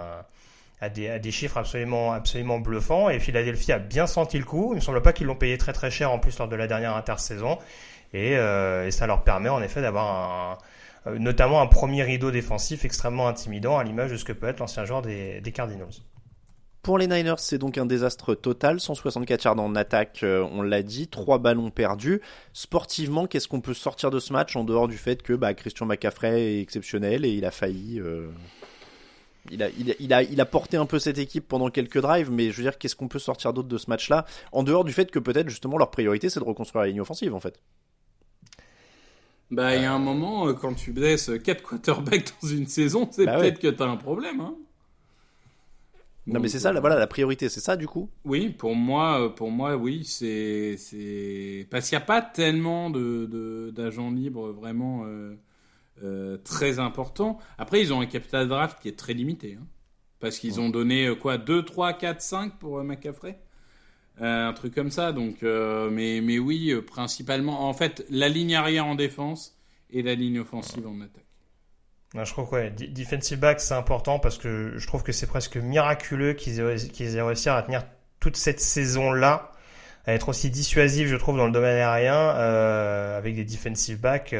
à des, à des chiffres absolument absolument bluffants et Philadelphie a bien senti le coup. Il me semble pas qu'ils l'ont payé très très cher en plus lors de la dernière intersaison et, euh, et ça leur permet en effet d'avoir un euh, notamment un premier rideau défensif extrêmement intimidant à l'image de ce que peut être l'ancien joueur des, Cardinals. Pour les Niners, c'est donc un désastre total. 164 yards en attaque, euh, on l'a dit, trois ballons perdus. Sportivement, qu'est-ce qu'on peut sortir de ce match en dehors du fait que bah, Christian McCaffrey est exceptionnel et il a failli. Euh, il, a, il, a, porté un peu cette équipe pendant quelques drives, mais je veux dire, qu'est-ce qu'on peut sortir d'autre de ce match-là En dehors du fait que peut-être justement leur priorité c'est de reconstruire la ligne offensive en fait? Bah, il y a un moment, euh, quand tu blesses 4 quarterbacks dans une saison, c'est bah peut-être que tu as un problème. Hein. non, mais c'est ça, la, voilà, la priorité, c'est ça du coup? Oui, pour moi, euh, pour moi oui, c'est. Parce qu'il n'y a pas tellement de, d'agents libres vraiment euh, très importants. Après, ils ont un capital draft qui est très limité. Hein. parce qu'ils ont donné quoi 2, 3, 4, 5 pour McCaffrey? euh, un truc comme ça. Donc, euh, mais, mais oui, euh, principalement. En fait, la ligne arrière en défense et la ligne offensive en attaque. je trouve que ouais, defensive back c'est important parce que je trouve que c'est presque miraculeux qu'ils aient, aient réussi à tenir toute cette saison là à être aussi dissuasif je trouve dans le domaine aérien avec des defensive backs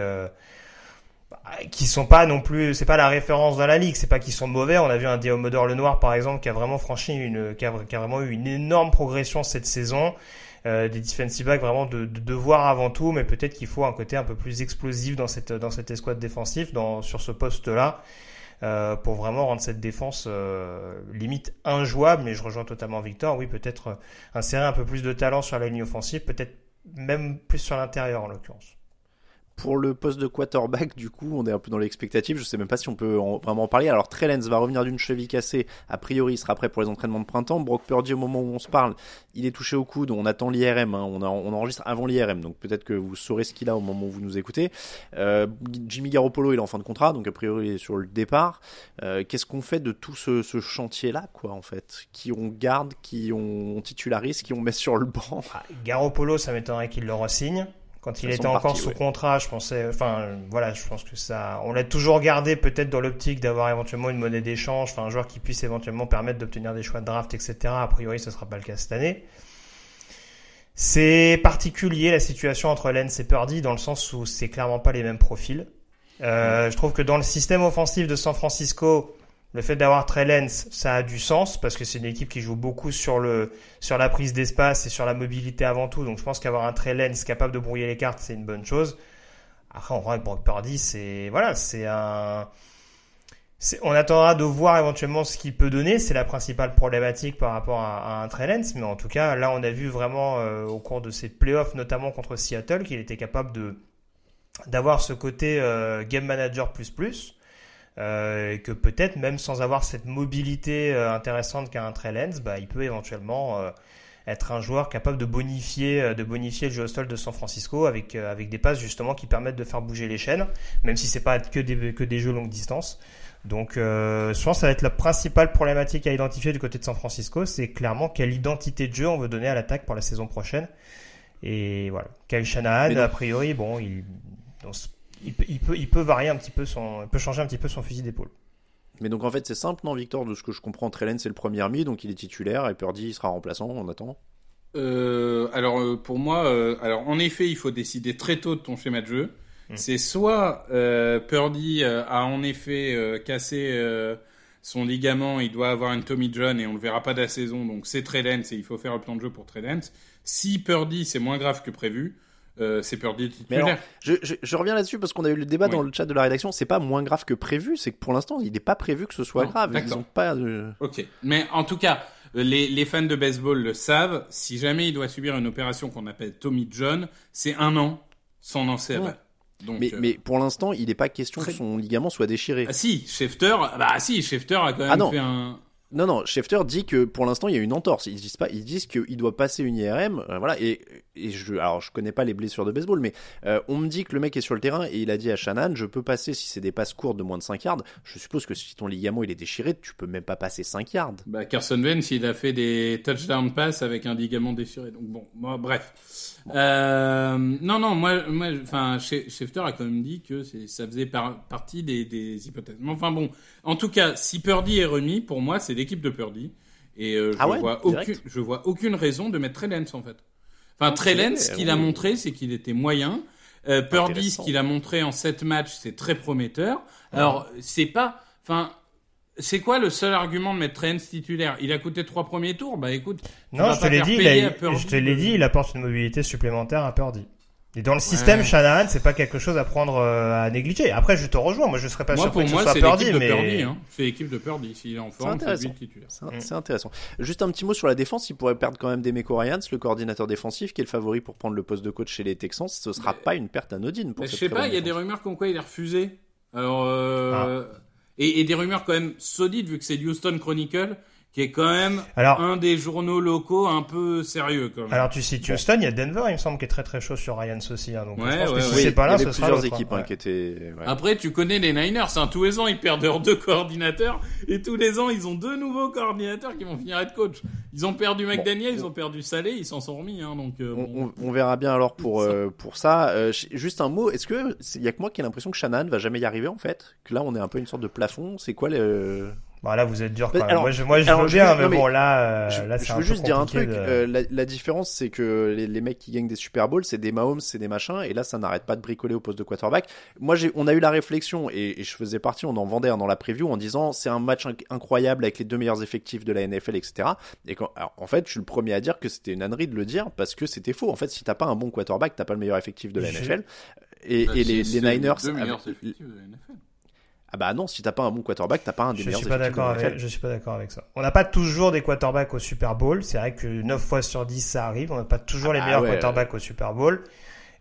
qui sont pas non plus, c'est pas la référence dans la ligue, c'est pas qu'ils sont mauvais. On a vu un Diomodor le Noir par exemple qui a vraiment franchi une, qui a, vraiment eu une énorme progression cette saison. Euh, des defensive backs vraiment de, de devoir avant tout, mais peut-être qu'il faut un côté un peu plus explosif dans cette dans cette escouade défensif, dans sur ce poste-là, euh, pour vraiment rendre cette défense euh, limite injouable. Mais je rejoins totalement Victor. Oui, peut-être insérer un peu plus de talent sur la ligne offensive, peut-être même plus sur l'intérieur en l'occurrence. Pour le poste de quarterback, du coup, on est un peu dans l'expectative. Je sais même pas si on peut vraiment en parler. Alors, Trellens va revenir d'une cheville cassée. A priori, il sera prêt pour les entraînements de printemps. Brock Purdy, au moment où on se parle, il est touché au coude. On attend l'IRM. Hein. On, enregistre avant l'IRM. Donc, peut-être que vous saurez ce qu'il a au moment où vous nous écoutez. Euh, Jimmy Garoppolo, il est en fin de contrat. Donc, a priori, il est sur le départ. Euh, qu'est-ce qu'on fait de tout ce, chantier-là, quoi, en fait? Qui on garde, qui on, titularise, qui on met sur le banc? Ah, Garoppolo, ça m'étonnerait qu'il le re-signe. Quand il était encore sous contrat, je pensais, enfin, voilà, je pense que ça, on l'a toujours gardé peut-être dans l'optique d'avoir éventuellement une monnaie d'échange, enfin, un joueur qui puisse éventuellement permettre d'obtenir des choix de draft, etc. A priori, ce sera pas le cas cette année. C'est particulier la situation entre Lens et Purdy dans le sens où c'est clairement pas les mêmes profils. Euh, je trouve que dans le système offensif de San Francisco, le fait d'avoir Trey Lance, ça a du sens parce que c'est une équipe qui joue beaucoup sur le sur la prise d'espace et sur la mobilité avant tout. Donc je pense qu'avoir un Trey Lance capable de brouiller les cartes, c'est une bonne chose. Après, on voit que Brock Purdy, c'est voilà, c'est un on attendra de voir éventuellement ce qu'il peut donner. C'est la principale problématique par rapport à, un Trey Lance. Mais en tout cas, là, on a vu vraiment euh, au cours de ces playoffs, notamment contre Seattle, qu'il était capable de d'avoir ce côté euh, game manager plus plus euh, et que peut-être même sans avoir cette mobilité euh, intéressante qu'a un Trellens, bah, il peut éventuellement euh, être un joueur capable de bonifier, de bonifier le jeu au sol de San Francisco avec, avec des passes justement qui permettent de faire bouger les chaînes, même si c'est pas que des, que des jeux longue distance. Donc, je pense que ça va être la principale problématique à identifier du côté de San Francisco, c'est clairement quelle identité de jeu on veut donner à l'attaque pour la saison prochaine. Et voilà. Kyle Shanahan, a priori, bon, il, il, peut, il peut varier un petit peu son, il peut changer un petit peu son fusil d'épaule. Mais donc en fait c'est simple non Victor? De ce que je comprends Trellen c'est le premier mi donc il est titulaire et Purdy il sera remplaçant en attendant. Euh, alors euh, pour moi euh, alors en effet il faut décider très tôt de ton schéma de jeu. Mm. C'est soit euh, Purdy a en effet euh, cassé son ligament, il doit avoir une Tommy John et on le verra pas de la saison donc c'est Trellens et il faut faire le plan de jeu pour Trellens. Si Purdy c'est moins grave que prévu, euh, c'est Purdy titulaire. Alors, je, je, je, reviens là-dessus parce qu'on a eu le débat oui. dans le chat de la rédaction. C'est pas moins grave que prévu, c'est que pour l'instant, il n'est pas prévu que ce soit non, grave. Ils ont pas. De... Ok, mais en tout cas, les, les, fans de baseball le savent. Si jamais il doit subir une opération qu'on appelle Tommy John, c'est un an sans lancer à balle. Donc, mais, euh... mais, pour l'instant, il n'est pas question très... que son ligament soit déchiré. Ah si, Schefter, bah si, Schefter a quand même ah, fait un. Non, non, Schefter dit que pour l'instant il y a une entorse. Ils disent pas, ils disent qu'il doit passer une IRM, euh, voilà. Et, je, alors je connais pas les blessures de baseball, mais euh, on me dit que le mec est sur le terrain et il a dit à Shannon, je peux passer si c'est des passes courtes de moins de 5 yards. Je suppose que si ton ligament il est déchiré, tu peux même pas passer 5 yards. Bah Carson Wentz il a fait des touchdown pass avec un ligament déchiré. Donc bon, bon bref. Euh, non, non, moi, moi, enfin, Schefter a quand même dit que ça faisait par, partie des, des, hypothèses. Mais enfin bon, en tout cas, si Purdy est remis, pour moi, c'est l'équipe de Purdy. Et euh, je, ah ouais, vois aucune, je vois aucune raison de mettre Trellens en fait. Enfin, Trellens, ce qu'il a montré, c'est qu'il était moyen. Euh, Purdy, ce qu'il a montré en 7 matchs, c'est très prometteur. Alors, c'est pas, enfin, c'est quoi le seul argument de mettre Trent titulaire? Il a coûté trois premiers tours Bah écoute, non, je te l'ai dit, il a, je te l'ai dit, il apporte une mobilité supplémentaire à Purdy. Et dans le système ouais. Shanahan, c'est pas quelque chose à prendre à négliger. Après, je te rejoins. Moi, je serais pas moi, surpris pour que moi, ce soit Purdy, mais Purdy, hein. c'est l'équipe de Purdy. S'il est en forme, c'est lui titulaire. C'est intéressant. Juste un petit mot sur la défense. Il pourrait perdre quand même Demeco Ryans, le coordinateur défensif, qui est le favori pour prendre le poste de coach chez les Texans. Ce sera mais... pas une perte anodine pour mais Je sais pas. Il y a des rumeurs comme quoi il est refusé. Alors. Euh... Ah. Et, des rumeurs quand même solides vu que c'est Houston Chronicle qui est quand même Alors, un des journaux locaux un peu sérieux quand même. Alors tu cites Houston, il y a Denver, il me semble, qui est très très chaud sur Ryans aussi. Hein, donc ouais, je pense ouais, que si ouais. c'est pas là, il y avait ce sera plusieurs l'autre, équipes hein. hein, qui étaient. Ouais. Après, tu connais les Niners, hein, tous les ans ils perdent leurs deux coordinateurs et tous les ans ils ont deux nouveaux coordinateurs qui vont finir être coach. Ils ont perdu McDaniel, bon. ils ont perdu Salé, ils s'en sont remis. Hein, donc euh, on, bon. on, on, verra bien alors pour euh, pour ça. Euh, juste un mot, est-ce que il y a que moi qui ai l'impression que Shannon va jamais y arriver en fait? Que là on est un peu une sorte de plafond. C'est quoi le Bon, là, vous êtes dur quand même. Alors, moi, je, moi, je veux bien, mais, mais, bon, là, je, là, je veux juste dire un truc. De... Euh, la, la, différence, c'est que les, les, mecs qui gagnent des Super Bowls, c'est des Mahomes, c'est des machins, et là, ça n'arrête pas de bricoler au poste de quarterback. Moi, j'ai, on a eu la réflexion, et, et, je faisais partie, on en vendait un dans la preview en disant, c'est un match inc incroyable avec les deux meilleurs effectifs de la NFL, etc. Et quand, alors, en fait, je suis le premier à dire que c'était une ânerie de le dire parce que c'était faux. En fait, si t'as pas un bon quarterback, t'as pas le meilleur effectif de la NFL. Et, bah, et les, les Niners. Les deux meilleurs effectifs de la NFL. Ah bah non, si t'as pas un bon quarterback, t'as pas un des je meilleurs suis pas d'accord avec, Je suis pas d'accord avec ça. On n'a pas toujours des quarterbacks au Super Bowl. C'est vrai que 9 fois sur 10 ça arrive. On n'a pas toujours ah les meilleurs ouais, quarterbacks au Super Bowl.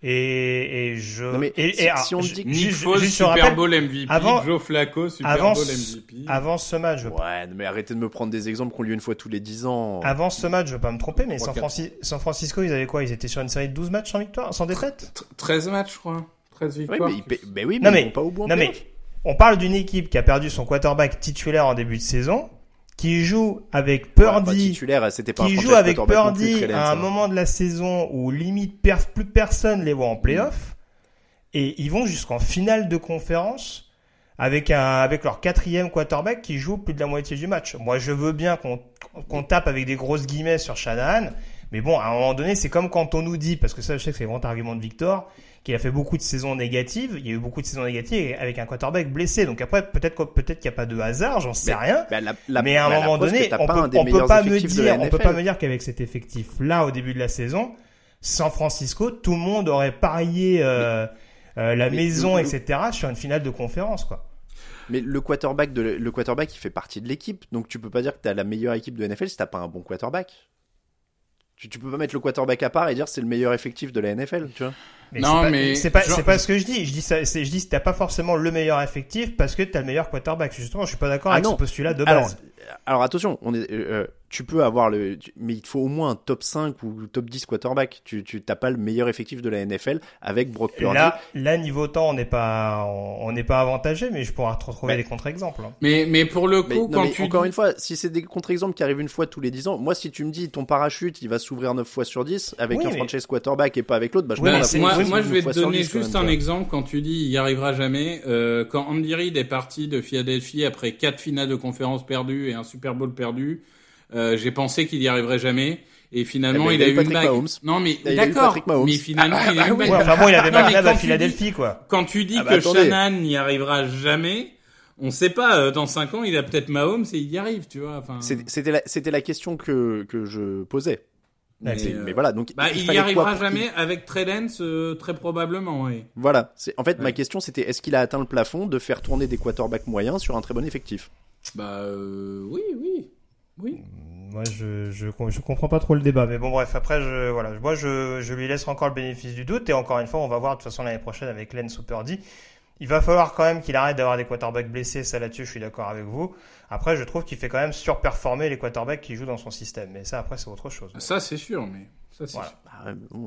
Et, et je. Non mais et, si, et alors, si on dit que Nick Foles, Super rappelle, Bowl MVP, avant, Joe Flacco, Super avant, Bowl MVP. Avant ce match, je... Ouais, mais arrêtez de me prendre des exemples qu'on lui une fois tous les 10 ans. Avant ce match, je veux pas me tromper, mais San, Francis... San, Francisco, ils avaient quoi? Ils étaient sur une série de 12 matchs sans victoire, sans défaite? 13 matchs, je crois. 13 victoires. Oui, mais, mais oui, mais, non, mais ils vont pas au bout en non, mais on parle d'une équipe qui a perdu son quarterback titulaire en début de saison, qui joue avec Purdy, ouais, pas qui joue avec Purdy à un moment de la saison où limite plus personne les voit en playoff, mmh. et ils vont jusqu'en finale de conférence avec un avec leur quatrième quarterback qui joue plus de la moitié du match. Moi, je veux bien qu'on qu'on tape avec des grosses guillemets sur Shanahan, mais bon, à un moment donné, c'est comme quand on nous dit, parce que ça, je sais que c'est le grand argument de Victor qu'il a fait beaucoup de saisons négatives. Il y a eu beaucoup de saisons négatives avec un quarterback blessé. Donc après, peut-être peut-être qu'il n'y a pas de hasard, j'en sais mais, rien. Bah la, la, mais à un bah moment donné, on peut, on peut pas me dire, on peut pas me dire qu'avec cet effectif-là au début de la saison, San Francisco, tout le monde aurait parié euh, euh, la maison, etc. sur une finale de conférence, quoi. Mais le quarterback, de, le quarterback, il fait partie de l'équipe. Donc tu peux pas dire que tu as la meilleure équipe de NFL si t'as pas un bon quarterback. Tu, tu peux pas mettre le quarterback à part et dire c'est le meilleur effectif de la NFL, tu vois. Mais Non, c'est pas- mais c'est pas, genre- c'est pas ce que je dis. Je dis ça, c'est, je dis t'as pas forcément le meilleur effectif parce que t'as le meilleur quarterback. Justement, je suis pas d'accord Ah avec non. ce postulat de base. alors attention, on est, euh, tu peux avoir le, tu- mais il te faut au moins un top 5 ou top 10 quarterback. Tu, tu t'as pas le meilleur effectif de la NFL avec Brock Purdy. Là, là, niveau temps, on n'est pas, on n'est pas avantagé, mais je pourrais te retrouver des contre-exemples. Mais, mais pour le coup, Mais, non, quand mais tu encore dis- une fois, si c'est des contre-exemples qui arrivent une fois tous les 10 ans, moi si tu me dis ton parachute il va s'ouvrir 9 fois sur 10 avec Oui, un mais- franchise quarterback et pas avec l'autre, bah je la moi, moi, je vais te donner 10 quand juste un exemple quand tu dis il y arrivera jamais. Euh, quand Andy Reid est parti de Philadelphie après quatre finales de conférence perdues et un Super Bowl perdu, euh, j'ai pensé qu'il y arriverait jamais. Et finalement, Eh ben, il, il a eu une Patrick bague. Mahomes. Non, mais d'accord. Mais finalement, il a eu une bague. Ouais, enfin bon, il avait à Philadelphie, dis- quoi. Quand tu dis Ah bah, que attendez. Shannon n'y arrivera jamais, on sait pas. euh, Dans cinq ans, il a peut-être Mahomes et il y arrive, tu vois. Enfin, C'était la, c'était la question que, que je posais. mais, euh, mais voilà, donc bah, il il y fallait quoi arrivera jamais avec euh, très probablement. Oui. Voilà. C'est, en fait, ma question c'était est-ce qu'il a atteint le plafond de faire tourner des quarterbacks moyens sur un très bon effectif? Bah euh, oui, oui, oui. Moi, je, je, je comprends pas trop le débat. Mais bon, bref, après, je, voilà. Moi, je, je lui laisse encore le bénéfice du doute. Et encore une fois, on va voir de toute façon l'année prochaine avec Len ou Purdy. Il va falloir quand même qu'il arrête d'avoir des quarterbacks blessés. Ça, là-dessus, je suis d'accord avec vous. Après, je trouve qu'il fait quand même surperformer les quarterbacks qui jouent dans son système. Mais ça, après, c'est autre chose. Ça, c'est sûr, mais ça, c'est Voilà. sûr.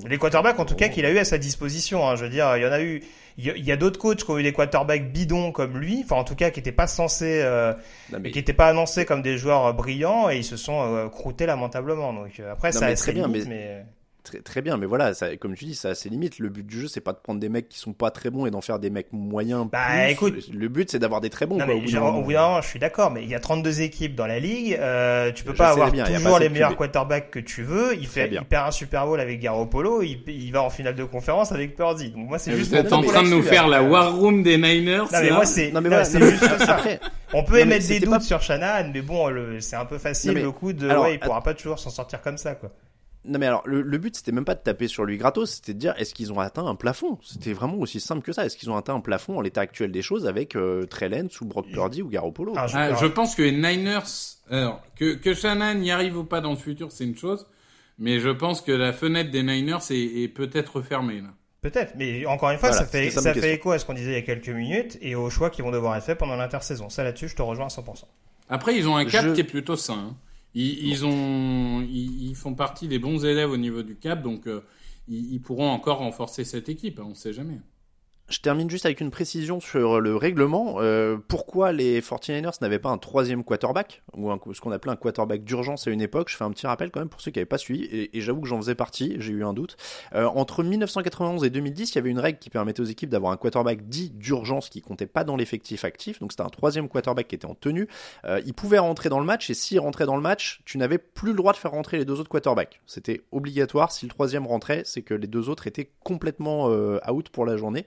Ah. Les quarterbacks, en tout cas, qu'il a eu à sa disposition. Hein, je veux dire, il y en a eu. Il y a, d'autres coachs qui ont eu des quarterbacks bidons comme lui. Enfin, en tout cas, qui n'étaient pas censés, euh, Non, mais- qui n'étaient pas annoncés comme des joueurs brillants et ils se sont euh, croûtés lamentablement. Donc euh, après, Non, ça mais a très bien, mais... Très, très bien, mais voilà, ça, comme tu dis, ça a ses limites. Le but du jeu, c'est pas de prendre des mecs qui sont pas très bons et d'en faire des mecs moyens. Bah, plus. écoute. le but c'est d'avoir des très bons. Non, quoi, mais au bout genre, je suis d'accord, mais il y a 32 équipes dans la ligue. Euh, tu peux Je pas avoir bien, toujours pas les meilleurs quarterbacks que tu veux. Il fait, bien. il perd un Super Bowl avec Garoppolo. Il, il va en finale de conférence avec Purdy. Donc moi, c'est juste. Vous êtes en train de nous faire la war room des Niners. Non, mais moi, c'est, juste ça. On peut émettre des doutes sur Shanahan, mais bon, le, c'est un peu facile le coup de, ouais, il pourra pas toujours s'en sortir comme ça, quoi. Non mais alors le, le but c'était même pas de taper sur lui gratos, c'était de dire est-ce qu'ils ont atteint un plafond? C'était vraiment aussi simple que ça. Est-ce qu'ils ont atteint un plafond en l'état actuel des choses avec euh, Trey Lance ou Brock Purdy ou Garoppolo? Ah, je- Ah, je pense que les Niners, alors, que, que Shannon y arrive ou pas dans le futur, c'est une chose. Mais je pense que la fenêtre des Niners est, est peut-être fermée, là. Peut-être, mais encore une fois, Voilà, ça fait, ça fait écho à ce qu'on disait il y a quelques minutes et aux choix qui vont devoir être faits pendant l'intersaison. Ça, là-dessus, je te rejoins à 100%. Après, ils ont un cap Je- qui est plutôt sain. hein. Ils, ils ont, ils, ils font partie des bons élèves au niveau du cap, donc euh, ils, pourront encore renforcer cette équipe. hein, on sait jamais. Je termine juste avec une précision sur le règlement. Euh, pourquoi les 49ers n'avaient pas un troisième quarterback ou ce qu'on appelait un quarterback d'urgence à une époque? Je fais un petit rappel quand même pour ceux qui n'avaient pas suivi et, et j'avoue que j'en faisais partie. J'ai eu un doute. Euh, entre 1991 et 2010, il y avait une règle qui permettait aux équipes d'avoir un quarterback dit d'urgence qui comptait pas dans l'effectif actif. Donc c'était un troisième quarterback qui était en tenue. Euh, il pouvait rentrer dans le match et s'il rentrait dans le match, tu n'avais plus le droit de faire rentrer les deux autres quarterbacks. C'était obligatoire. Si le troisième rentrait, c'est que les deux autres étaient complètement euh, out pour la journée.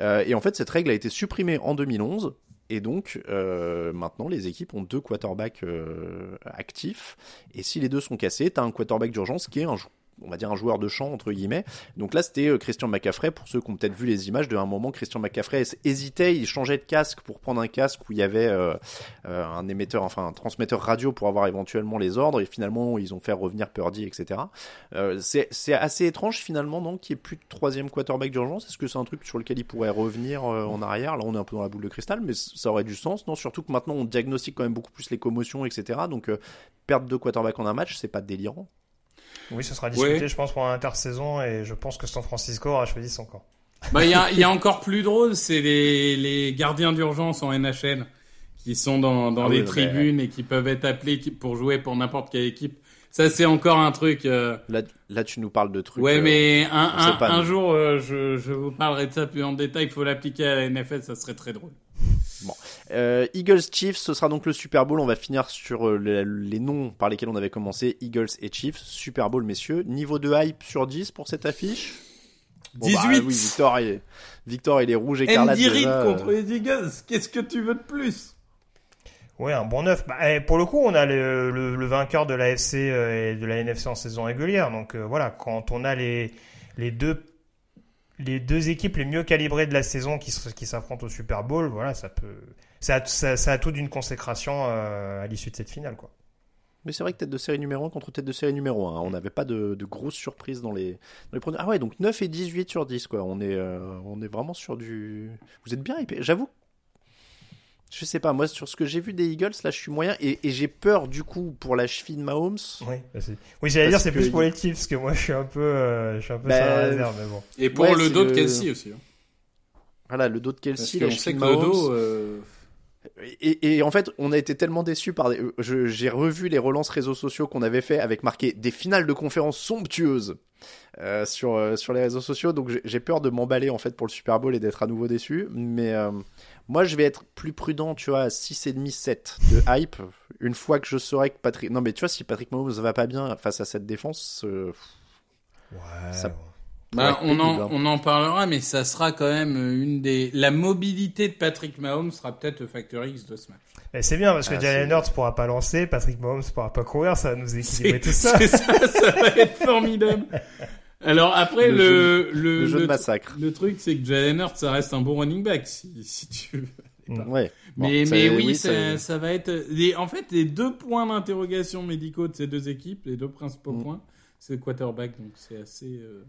Euh, et en fait, cette règle a été supprimée en 2011. Et donc, euh, maintenant, les équipes ont deux quarterbacks euh, actifs. Et si les deux sont cassés, tu as un quarterback d'urgence qui est un, on va dire un joueur de champ, entre guillemets. Donc là, c'était euh, Christian McCaffrey. Pour ceux qui ont peut-être vu les images, de un moment, Christian McCaffrey hésitait, il changeait de casque pour prendre un casque où il y avait euh, euh, un émetteur, enfin un transmetteur radio pour avoir éventuellement les ordres. Et finalement, ils ont fait revenir Purdy, etc. C'est assez étrange finalement, non, qu'il n'y ait plus de troisième quarterback d'urgence? Est-ce que c'est un truc sur lequel il pourrait revenir en arrière? Là, on est un peu dans la boule de cristal, mais ça aurait du sens, non? Surtout que maintenant, on diagnostique quand même beaucoup plus les commotions, etc. Donc, perdre deux quarterbacks en un match, c'est pas délirant. Oui, ce sera discuté, Ouais. je pense, pendant l'intersaison et je pense que San Francisco aura choisi son camp. Bah, il y a, il y a encore plus drôle, c'est les, les gardiens d'urgence en NHL qui sont dans, dans Ah les oui, mais- tribunes et qui peuvent être appelés pour jouer pour n'importe quelle équipe. Ça, c'est encore un truc. euh, Là, là, tu nous parles de trucs. Ouais, euh, mais un, un, pas, un nous. jour, euh, je, je vous parlerai de ça plus en détail. Il faut l'appliquer à la NFL, ça serait très drôle. Euh, Eagles Chiefs, ce sera donc le Super Bowl. On va finir sur euh, les, noms par lesquels on avait commencé. Eagles et Chiefs. Super Bowl, messieurs. Niveau de hype sur 10 pour cette affiche? Bon, bah, 18. oui, Victor, il, Victor, il est rouge écarlate. Andy Reid déjà, contre euh. les Eagles. Qu'est-ce que tu veux de plus? Ouais, un bon neuf. Bah, eh, pour le coup, on a le, le, le vainqueur de la FC euh, et de la NFC en saison régulière. Donc euh, voilà, quand on a les, les deux les deux équipes les mieux calibrées de la saison qui s'affrontent au Super Bowl, voilà, ça peut ça, a- ça, ça a tout d'une consécration euh, à l'issue de cette finale, quoi. Mais c'est vrai que tête de série numéro 1 contre tête de série numéro 1. On n'avait pas de, de grosses surprises dans les, dans les premiers. Ah ouais, donc 9 et 18 sur 10, quoi. On est, euh, on est vraiment sur du. Vous êtes bien hypé. J'avoue. Je sais pas, moi, sur ce que j'ai vu des Eagles, là, je suis moyen. Et, et j'ai peur, du coup, pour la cheville de Mahomes. Oui, bah, c'est- oui j'allais dire, Parce c'est que plus pour les Chiefs, parce que moi, je suis un peu, euh, je suis un peu Bah, sur la réserve, mais bon. Et pour Ouais, le dos de Kelsey aussi. hein. Voilà, le dos de Parce Kelsey, qu'on la sait cheville que le Mahomes. dos. euh, Et, et en fait, on a été tellement déçus par des... J'ai revu les relances réseaux sociaux qu'on avait fait avec marqué des finales de conférences somptueuses euh, sur, euh, sur les réseaux sociaux. Donc j'ai- peur de m'emballer en fait pour le Super Bowl et d'être à nouveau déçu. Mais euh, moi, je vais être plus prudent, tu vois, à 6,5, 7 de hype. Une fois que je saurai que Patrick... Non mais tu vois, si Patrick Mahomes va pas bien face à cette défense... euh, Ouais. ça- Bah, on, en, pénible, hein. on en parlera, mais ça sera quand même une des. La mobilité de Patrick Mahomes sera peut-être le facteur X de ce match. Et c'est bien, parce que Ah, Jalen Hurts pourra pas lancer, Patrick Mahomes pourra pas courir, ça va nous équilibrer tout ça. c'est ça, ça va être formidable. Alors après, Le le, le, le jeu de tr- massacre. Le truc, c'est que Jalen Hurts, ça reste un bon running back, si, si tu veux. Ouais. Bon, Mais, ça- mais oui, ça- ça, ça va être. les- en fait, les deux points d'interrogation médicaux de ces deux équipes, les deux principaux Mm. points, c'est le quarterback, donc c'est assez euh,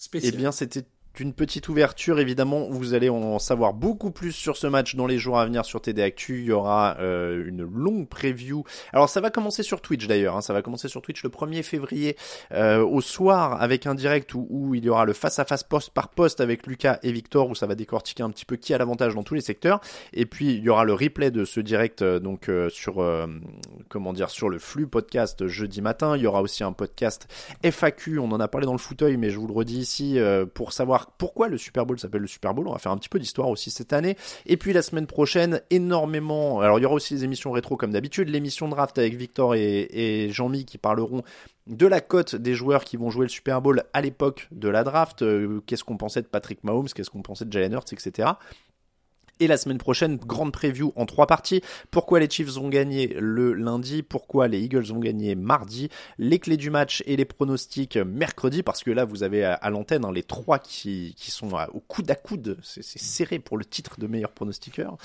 Eh spécial. bien, c'était une petite ouverture. Évidemment, vous allez en savoir beaucoup plus sur ce match dans les jours à venir sur TD Actu. Il y aura euh, une longue preview. Alors, ça va commencer sur Twitch d'ailleurs. hein. Ça va commencer sur Twitch le 1er février euh, au soir avec un direct où, il y aura le face-à-face poste par poste avec Lucas et Victor où ça va décortiquer un petit peu qui a l'avantage dans tous les secteurs. Et puis, il y aura le replay de ce direct euh, donc sur comment dire sur le flux podcast jeudi matin. Il y aura aussi un podcast FAQ. On en a parlé dans le fauteuil, mais je vous le redis ici pour savoir pourquoi le Super Bowl s'appelle le Super Bowl. On va faire un petit peu d'histoire aussi cette année. Et puis la semaine prochaine, énormément. Alors il y aura aussi les émissions rétro comme d'habitude, l'émission draft avec Victor et, Jean-Mi qui parleront de la cote des joueurs qui vont jouer le Super Bowl à l'époque de la draft. Euh, qu'est-ce qu'on pensait de Patrick Mahomes, qu'est-ce qu'on pensait de Jalen Hurts, etc. Et la semaine prochaine, grande preview en trois parties. Pourquoi les Chiefs ont gagné le lundi, pourquoi les Eagles ont gagné mardi, les clés du match et les pronostics mercredi, parce que là vous avez à, l'antenne hein, les trois qui, qui sont au coude à coude, c'est serré pour le titre de meilleur pronostiqueur.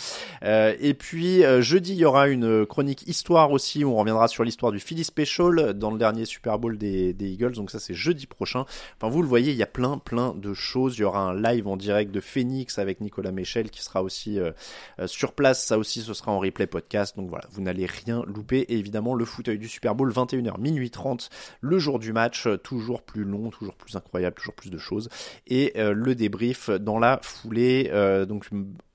Euh, et puis euh, jeudi, il y aura une chronique histoire aussi, où on reviendra sur l'histoire du Philly Special dans le dernier Super Bowl des, des Eagles, donc ça c'est jeudi prochain. Enfin vous le voyez, il y a plein plein de choses. Il y aura un live en direct de Phoenix avec Nicolas Michel qui sera aussi euh, euh, sur place. Ça aussi, ce sera en replay podcast. Donc voilà, vous n'allez rien louper. Et évidemment, le fauteuil du Super Bowl, 21h, minuit 30, le jour du match, euh, toujours plus long, toujours plus incroyable, toujours plus de choses. Et le débrief dans la foulée, donc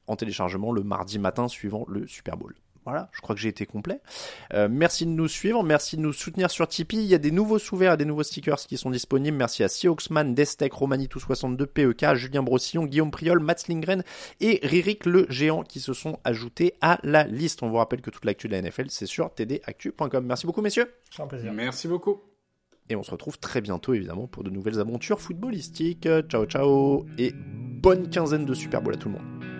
en téléchargement le mardi matin suivant le Super Bowl. Voilà, je crois que j'ai été complet. Euh, merci de nous suivre, merci de nous soutenir sur Tipeee. Il y a des nouveaux sous-verts et des nouveaux stickers qui sont disponibles. Merci à Sioxman, Destec, Romanitou62, PEK, Julien Brossillon, Guillaume Priol, Mats Lindgren et Ririk le géant qui se sont ajoutés à la liste. On vous rappelle que toute l'actu de la NFL, c'est sur tdactu.com. Merci beaucoup, messieurs. Un plaisir. Merci beaucoup. Et on se retrouve très bientôt, évidemment, pour de nouvelles aventures footballistiques. Ciao, ciao. Et bonne quinzaine de Super Bowl à tout le monde.